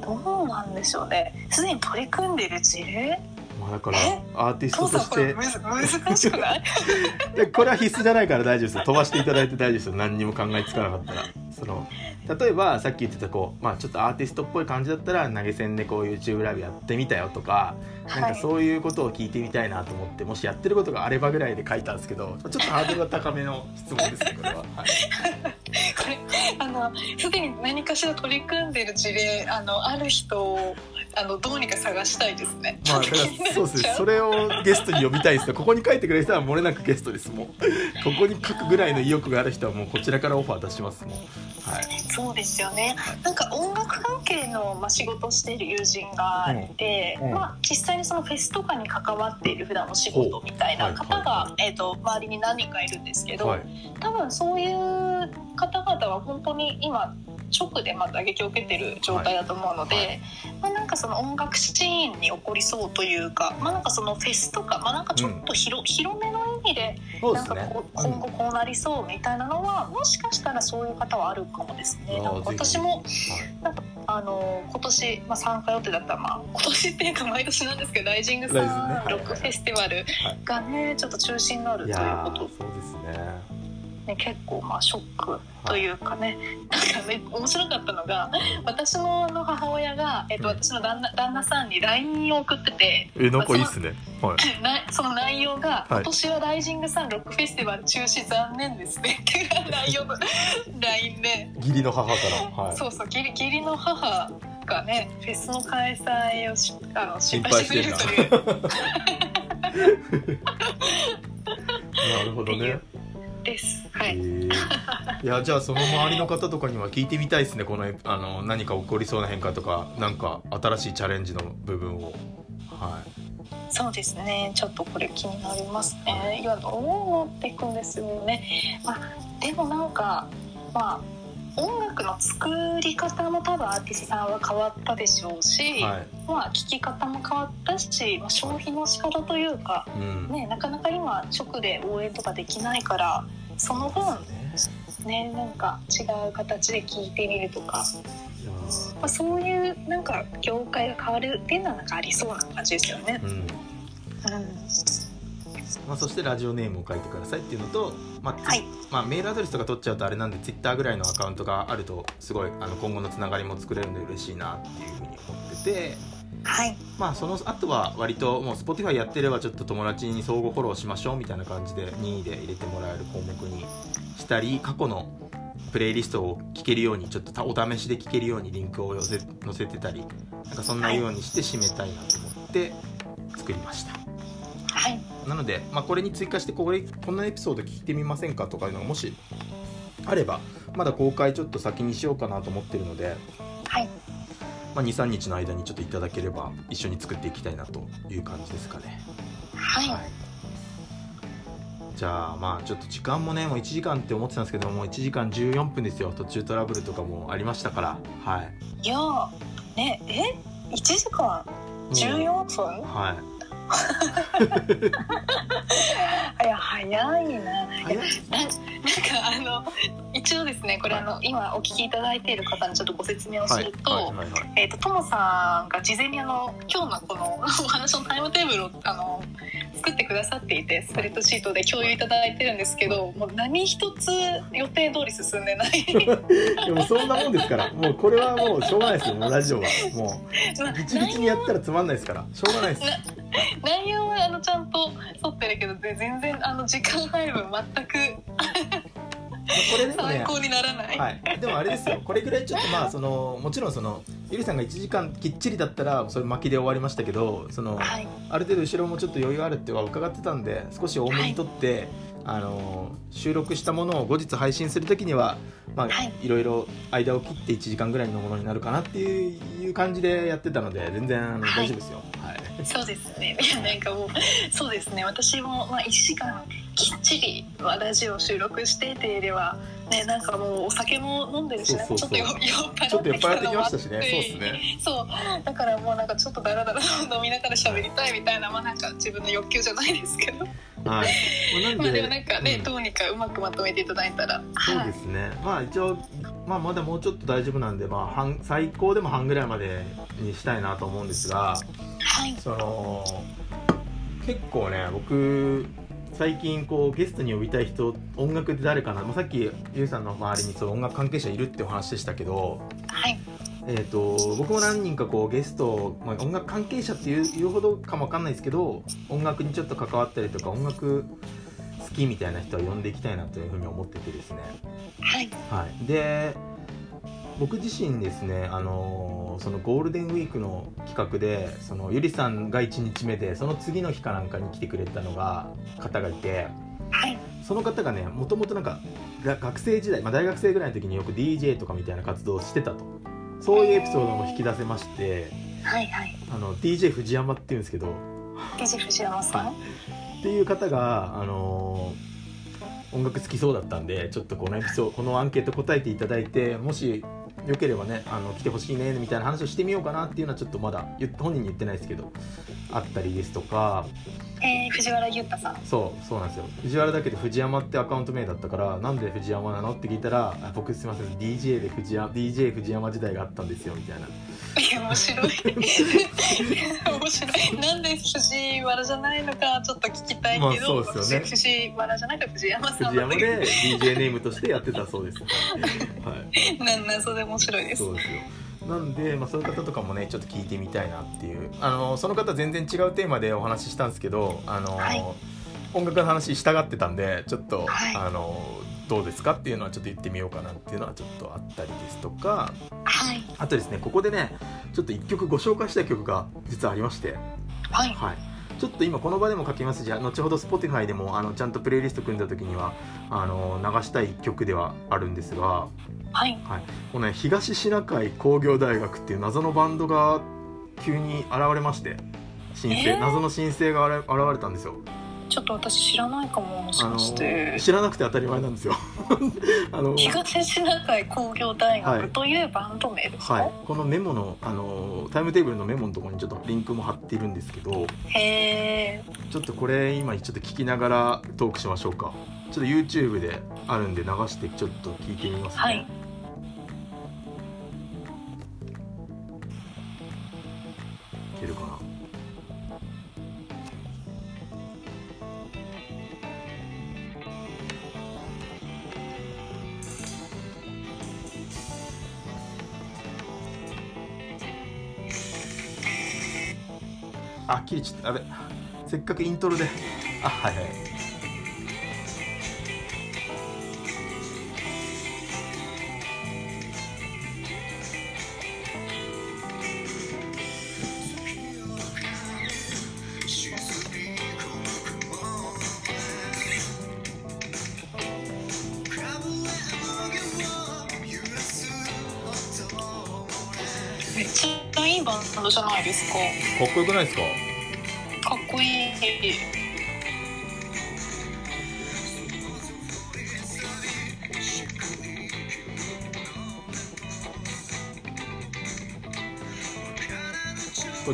どうなんでしょうね。すでに取り組んでる事例まあだからえ？アーティストとして。難しくない？でこれは必須じゃないから大丈夫ですよ。飛ばしていただいて大丈夫ですよ。何にも考えつかなかったら。その例えばさっき言ってたこう、まあ、ちょっとアーティストっぽい感じだったら投げ銭でこう YouTube ライブやってみたよとかなんかそういうことを聞いてみたいなと思ってもしやってることがあればぐらいで書いたんですけどちょっとハードルが高めの質問ですねこれは、はい、これあのすでに何かしら取り組んでる事例あのある人をあのどうにか探したいですね。まあだからそうですね。それをゲストに呼びたいですここに書いてくれる人は漏れなくゲストです。もう ここに書くぐらいの意欲がある人はもうこちらからオファー出します。もんはいそうですよね。なんか音楽関係の、まあ、仕事をしている友人がいて、うん。うん。まあ、実際にそのフェスとかに関わっている普段の仕事みたいな方ほうはいが、はえっ、と周りに何人かいるんですけど、はい。多分そういう方々は本当に今直でま打撃を受けてる状態だと思うので、はい。はまあ、なんかその音楽シーンに起こりそうというか、まあ、なんかそのフェスとか、まあ、なんかちょっと広,、広めの意味でなんかそうねこう今後こうなりそうみたいなのは、もしかしたらそういう方はあるかもですね。なんか私もはい。なんかあの今年、まあ、参加予定だった、まあ、今年っていうか毎年なんですけどライジングサンロックフェスティバルがねちょっと中止になるということ。ーそうですねね、結構まあショックというかね、なんかね面白かったのが私のあの母親が、えっとうん。私の旦那旦那さんに LINE を送っててえなんかいいっすね。はい。なその内容が、はい。今年はライジングサンロックフェスティバル中止残念ですね」っていう 内容の LINE で、義理の母から。はい。そうそう義理義理の母がねフェスの開催をしあの心配してくれると心いう。なるほどねです。はい、いやじゃあその周りの方とかには聞いてみたいですねこのあの何か起こりそうな変化とかなんか新しいチャレンジの部分を。はい。そうですね。ちょっとこれ気になりますね。い。やどうなっていくんですよね、まあ、でもなんかまあ音楽の作り方も多分アーティストさんは変わったでしょうし、はい。まあ聴き方も変わったし、まあ、消費の仕方というか、うん。ね、なかなか今直で応援とかできないからその分ね。なんか違う形で聴いてみるとか、まあ、そういうなんか業界が変わるっていうのはなんかありそうな感じですよね。うん。うんまあ、そしてラジオネームを書いてくださいっていうのと、まあはいまあ、メールアドレスとか取っちゃうとあれなんでツイッターぐらいのアカウントがあるとすごいあの今後のつながりも作れるんで嬉しいなっていうふうに思ってて、はいまあ、その後は割ともう Spotify やってればちょっと友達に相互フォローしましょうみたいな感じで任意で入れてもらえる項目にしたり過去のプレイリストを聞けるようにちょっとたお試しで聞けるようにリンクを寄せ載せてたりなんかそんなようにして締めたいなと思って作りました。はい。なので、まあ、これに追加してこれこんなエピソード聞いてみませんかとかいうのがもしあればまだ公開ちょっと先にしようかなと思ってるので、はい。まあ、23日の間にちょっといただければ一緒に作っていきたいなという感じですかね。はい、じゃあまあちょっと時間もねもう1時間って思ってたんですけどもう1時間14分ですよ。途中トラブルとかもありましたから。はい。いやーねえ？1時間14分？はいい や早いな。早いななんかあの一応ですねこれあの今お聞きいただいている方にちょっとご説明をすはいると、はい。はい。はい。えー、とともさんが事前にあの 今日のこのお話のタイムテーブルをあの作ってくださっていてスプレッドシートで共有いただいてるんですけどもう何一つ予定通り進んでない。でもそんなもんですから。もうこれはもうしょうがないですよ。もうラジオは。もうギチギチにやったらつまんないですから。しょうがないです 内容はあのちゃんと沿ってるけどで全然あの時間配分全くこれでもね参考にならない、はい、でもあれですよ。これぐらいちょっとまあそのもちろんそのゆりさんが1時間きっちりだったらそれ巻きで終わりましたけどそのはい。ある程度後ろもちょっと余裕あるっては伺ってたんで少し多めにとって、あの収録したものを後日配信するときには、まあはいいろいろ間を切って1時間ぐらいのものになるかなっていういう感じでやってたので全然あのはい大丈夫ですよ。はいそうですね。い やなんかもうそうですね。私もまあ1時間きっちりまあラジオ収録してていればねなんかもうお酒も飲んでるしちょっと酔っちょっと酔っ払ってきましてたしね。そうですね。そうだからもうなんかちょっとダラダラ飲みながら喋りたいみたいなまあなんか自分の欲求じゃないですけどはい。まあまあでもなんかね、うん。どうにかうまくまとめていただいたら。そうですね、まあ一応、まあ、まだもうちょっと大丈夫なんで、まあ、半最高でも半ぐらいまでにしたいなと思うんですがはい。その結構ね僕最近こうゲストに呼びたい人音楽で誰かな、まあ、さっきゆうさんの周りにそう音楽関係者いるってお話でしたけど、はいえー、と僕も何人かこうゲスト、まあ、音楽関係者っていうほどかもわかんないですけど音楽にちょっと関わったりとか音楽好きみたいな人は呼んでいきたいなというふうに思っててですね。はい。はい、で僕自身ですね、あのーそのゴールデンウィークの企画でそのゆりさんが1日目でその次の日かなんかに来てくれたのが方がいてはい。その方がねもともとなんかが学生時代、まあ、大学生ぐらいの時によく DJ とかみたいな活動をしてたとそういうエピソードも引き出せましてはいはい。あの DJ 藤山っていうんですけど。DJ 藤山さん、はっていう方が、あのー音楽好きそうだったんでちょっとこのエピソードこのアンケート答えていただいてもしよければねあの来てほしいねみたいな話をしてみようかなっていうのはちょっとまだ言っ本人に言ってないですけどあったりですとか。えー、藤原裕太さん。そうそうなんですよ。藤原だけど藤山ってアカウント名だったからなんで藤山なの？って聞いたらあ僕すいません DJ で藤山 DJ 藤山時代があったんですよみたいないや面白い。面白い。なんで藤原じゃないのかちょっと聞きたいけど、まあそうですよね。藤原じゃなくて藤山さん藤山で DJ ネームとしてやってたそうですはい、はい。な謎で面白いです。そうですよ。なんで、まあ、そういう方とかもねちょっと聞いてみたいなっていう。あのその方全然違うテーマでお話ししたんですけどあの、はい。音楽の話したがってたんでちょっと、はい。あのどうですかっていうのはちょっと言ってみようかなっていうのはちょっとあったりですとか。はい。あとですねここでねちょっと一曲ご紹介したい曲が実はありまして。はい。はい。ちょっと今この場でも書きます。し後ほど Spotify でもあのちゃんとプレイリスト組んだ時にはあの流したい曲ではあるんですが。はい。このね東シナ海工業大学っていう謎のバンドが急に現れまして。新星、えー。謎の新星が現れたんですよちょっと私知らないかももしあかして。の知らなくて当たり前なんですよ。あの東シナ海工業大はい。学というバンド名ですか、はい、このメモのあのタイムテーブルのメモのところにちょっとリンクも貼っているんですけどへえ。ちょっとこれ今ちょっと聞きながらトークしましょうか。ちょっと YouTube であるんで流してちょっと聞いてみますね、はいちゃったあべせっかくイントロで。あはいはい。めっちゃいいバンドじゃないですか。かっこよくないですか？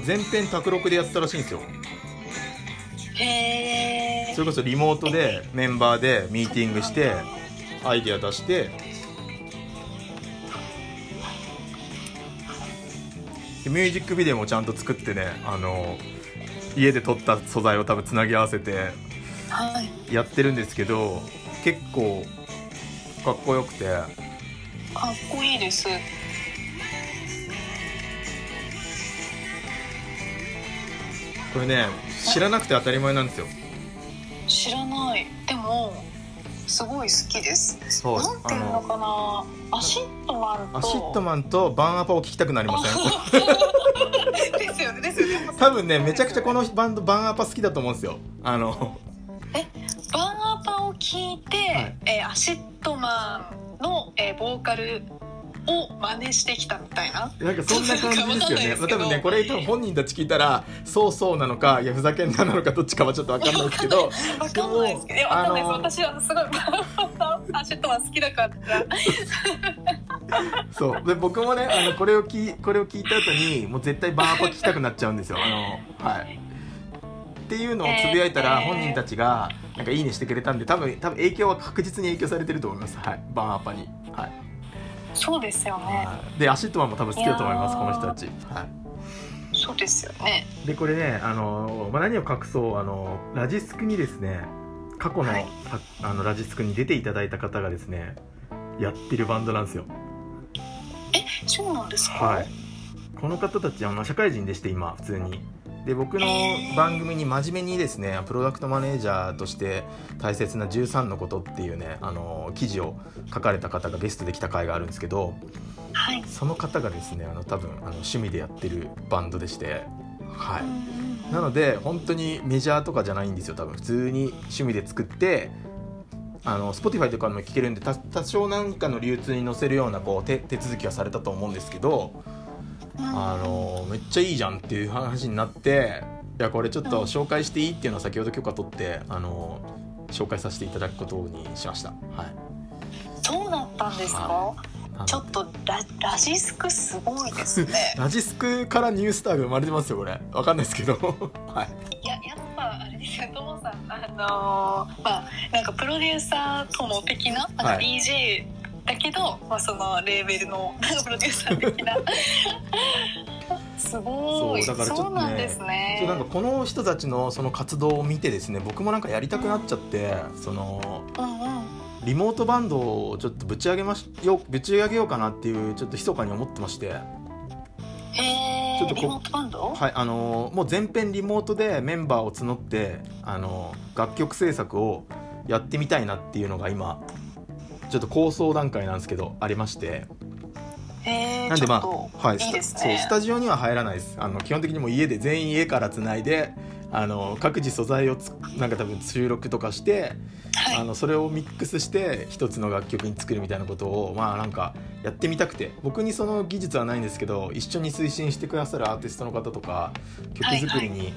全編卓録でやってたらしいんですよ。へえそれこそリモートでメンバーでミーティングしてアイデア出して。でミュージックビデオもちゃんと作ってねあの家で撮った素材を多分つなぎ合わせてはい。やってるんですけど結構かっこよくて。かっこいいですこれね知らなくて当たり前なんですよ。知らない。でもすごい好きです。そう。なんていうのかな。 ACIDMANと。 ACIDMAN とバンアパを聞きたくなりません？ですよねですよね。多分ねめちゃくちゃこのバンドバンアパ好きだと思うんですよ。あの。バンアパを聞いて、はい。えー ACIDMAN の、えーボーカルを真似してきたみたいな。なんかそんな感じですよね。多分ねこれ多分本人たち聞いたらそうそうなのかいやふざけんななのかどっちかはちょっと分かんないですけど。わかんないですけど。いやわかんないです。あの私はすごいパ ACIDMAN 好きだからそう。で僕もねあのこれを聞いこれを聞いた後にもう絶対バンアパ聞きたくなっちゃうんですよ。あのはい。っていうのをつぶやいたらえー。本人たちがなんかいいねしてくれたんで多分多分影響は確実に影響されてると思います。はい。バンアッパに。はい、そうですよね。はい、で ACIDMAN も多分好きだと思いますこの人たち。はい。そうですよね。でこれねあの、まあ、何を隠そうあのラジスクにですね過去の,、はい。さあのラジスクに出ていただいた方がですねやってるバンドなんですよ。そうなんですか？はい。この方たちあの社会人でして今普通にで僕の番組に真面目にですねプロダクトマネージャーとして大切な13のことっていうねあの記事を書かれた方がゲストで来た回があるんですけどはい。その方がですねあの多分あの趣味でやってるバンドでしてはい。なので本当にメジャーとかじゃないんですよ多分。普通に趣味で作ってあの Spotify とかも聴けるんで多多少何かの流通に載せるようなこう手手続きはされたと思うんですけどあのめっちゃいいじゃんっていう話になっていやこれちょっと紹介していいっていうのを先ほど許可取ってあの紹介させていただくことにしました。はい。そうだったんですか、はちょっとララジスクすごいですね。ラジスクからニュースターが生まれてますよこれ。わかんないですけど。はい。いややっぱあれですよともさん。あのーまあなんかプロデューサーとも的ななんかはい。DJ だけど、まあそのレーベルのプロデューサー的な。すごい。そうだからちょっとねそうなんですね。そうなんかこの人たちのその活動を見てですね僕もなんかやりたくなっちゃってそのうんうん。リモートバンドをちょっとぶち上げましよぶち上げようかなっていうちょっと密かに思ってまして。へちょっとこえリモートバンド？はいあのもう全編リモートでメンバーを募ってあの楽曲制作をやってみたいなっていうのが今ちょっと構想段階なんですけどありまして。なんでまあ、はい、そうね。スタジオには入らないです。あの基本的にもう家で全員家からつないであの各自素材をつなんか多分収録とかして、はい。あのそれをミックスして一つの楽曲に作るみたいなことをまあなんかやってみたくて。僕にその技術はないんですけど一緒に推進してくださるアーティストの方とか曲作りに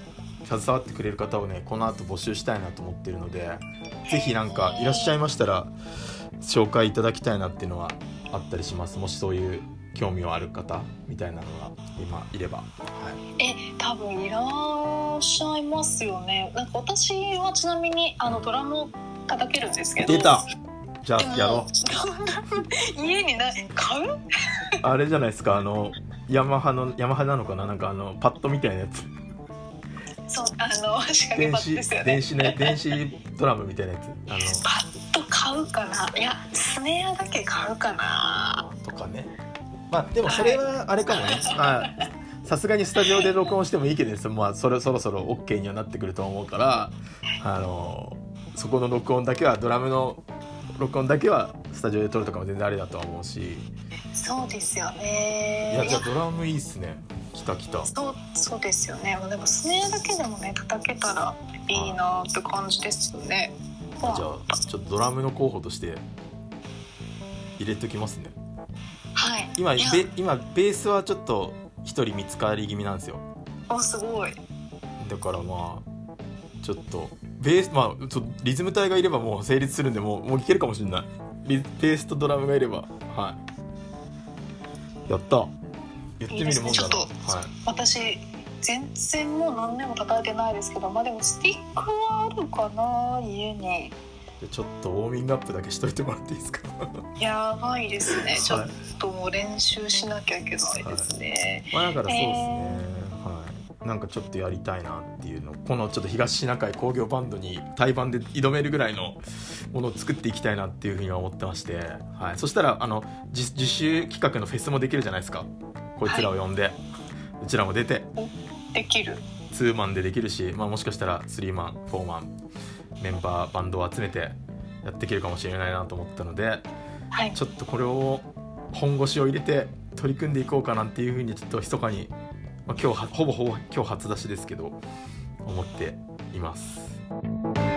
携わってくれる方をねこの後募集したいなと思ってるのでぜひなんかいらっしゃいましたら紹介いただきたいなっていうのはあったりします。もしそういう興味はある方みたいなのが今いれば、はい、え多分いらっしゃいますよね。なんか私はちなみにあのドラムを叩けるんですけど。出た。じゃあやろ家にない。買う？うあれじゃないですか。あのヤマハのヤマハなのかな？なんかあのパッドみたいなやつ。そうあの仕掛けパッド電子ですよね。電子ね電子ドラムみたいなやつ。あパッド買うかな？いやスネアだけ買うかな。のとかね。まあでもそれはあれかもね。ま あさすがにスタジオで録音してもいいけどです。まあそれそろそろ OK にはなってくると思うからあのそこの録音だけはドラムの録音だけはスタジオで撮るとかも全然ありだとは思うし。そうですよいねやじゃあドラムいいっすね。来た来た。そうそうですよね。まあでもスネアだけでもね叩けたらいいなって感じですよね。まあじゃあちょっとドラムの候補として入れときますね。はい。今ベ今ベースはちょっと一人見つかり気味なんですよ。あすごい。だからまあちょっとベースまあちょリズム隊がいればもう成立するんでもうもういけるかもしれない。リベースとドラムがいれば。はい。やった。言ってみるもんだな。ね。ちょっはい。私全然もう何年も叩いてないですけどまあでもスティックはあるかな家に。ちょっとウォーミングアップだけしといてもらっていいですか？やばいですね。ちょっはいともう練習しなきゃいけないですね、まあだからそうですね、はい。なんかちょっとやりたいなっていうのこのちょっと東シナ海工業バンドに対バンで挑めるぐらいのものを作っていきたいなっていうふうには思ってまして、はい、そしたらあの自自主企画のフェスもできるじゃないですか。こいつらを呼んで、うちらも出てできるツーマンでできるし、まあ、もしかしたらスリーマンフォーマンメンバーバンドを集めてやっていけるかもしれないなと思ったのではいちょっとこれを本腰を入れて取り組んでいこうかなっていうふうにちょっと密かに、まあ、今日はほぼほぼ今日初出しですけど思っています。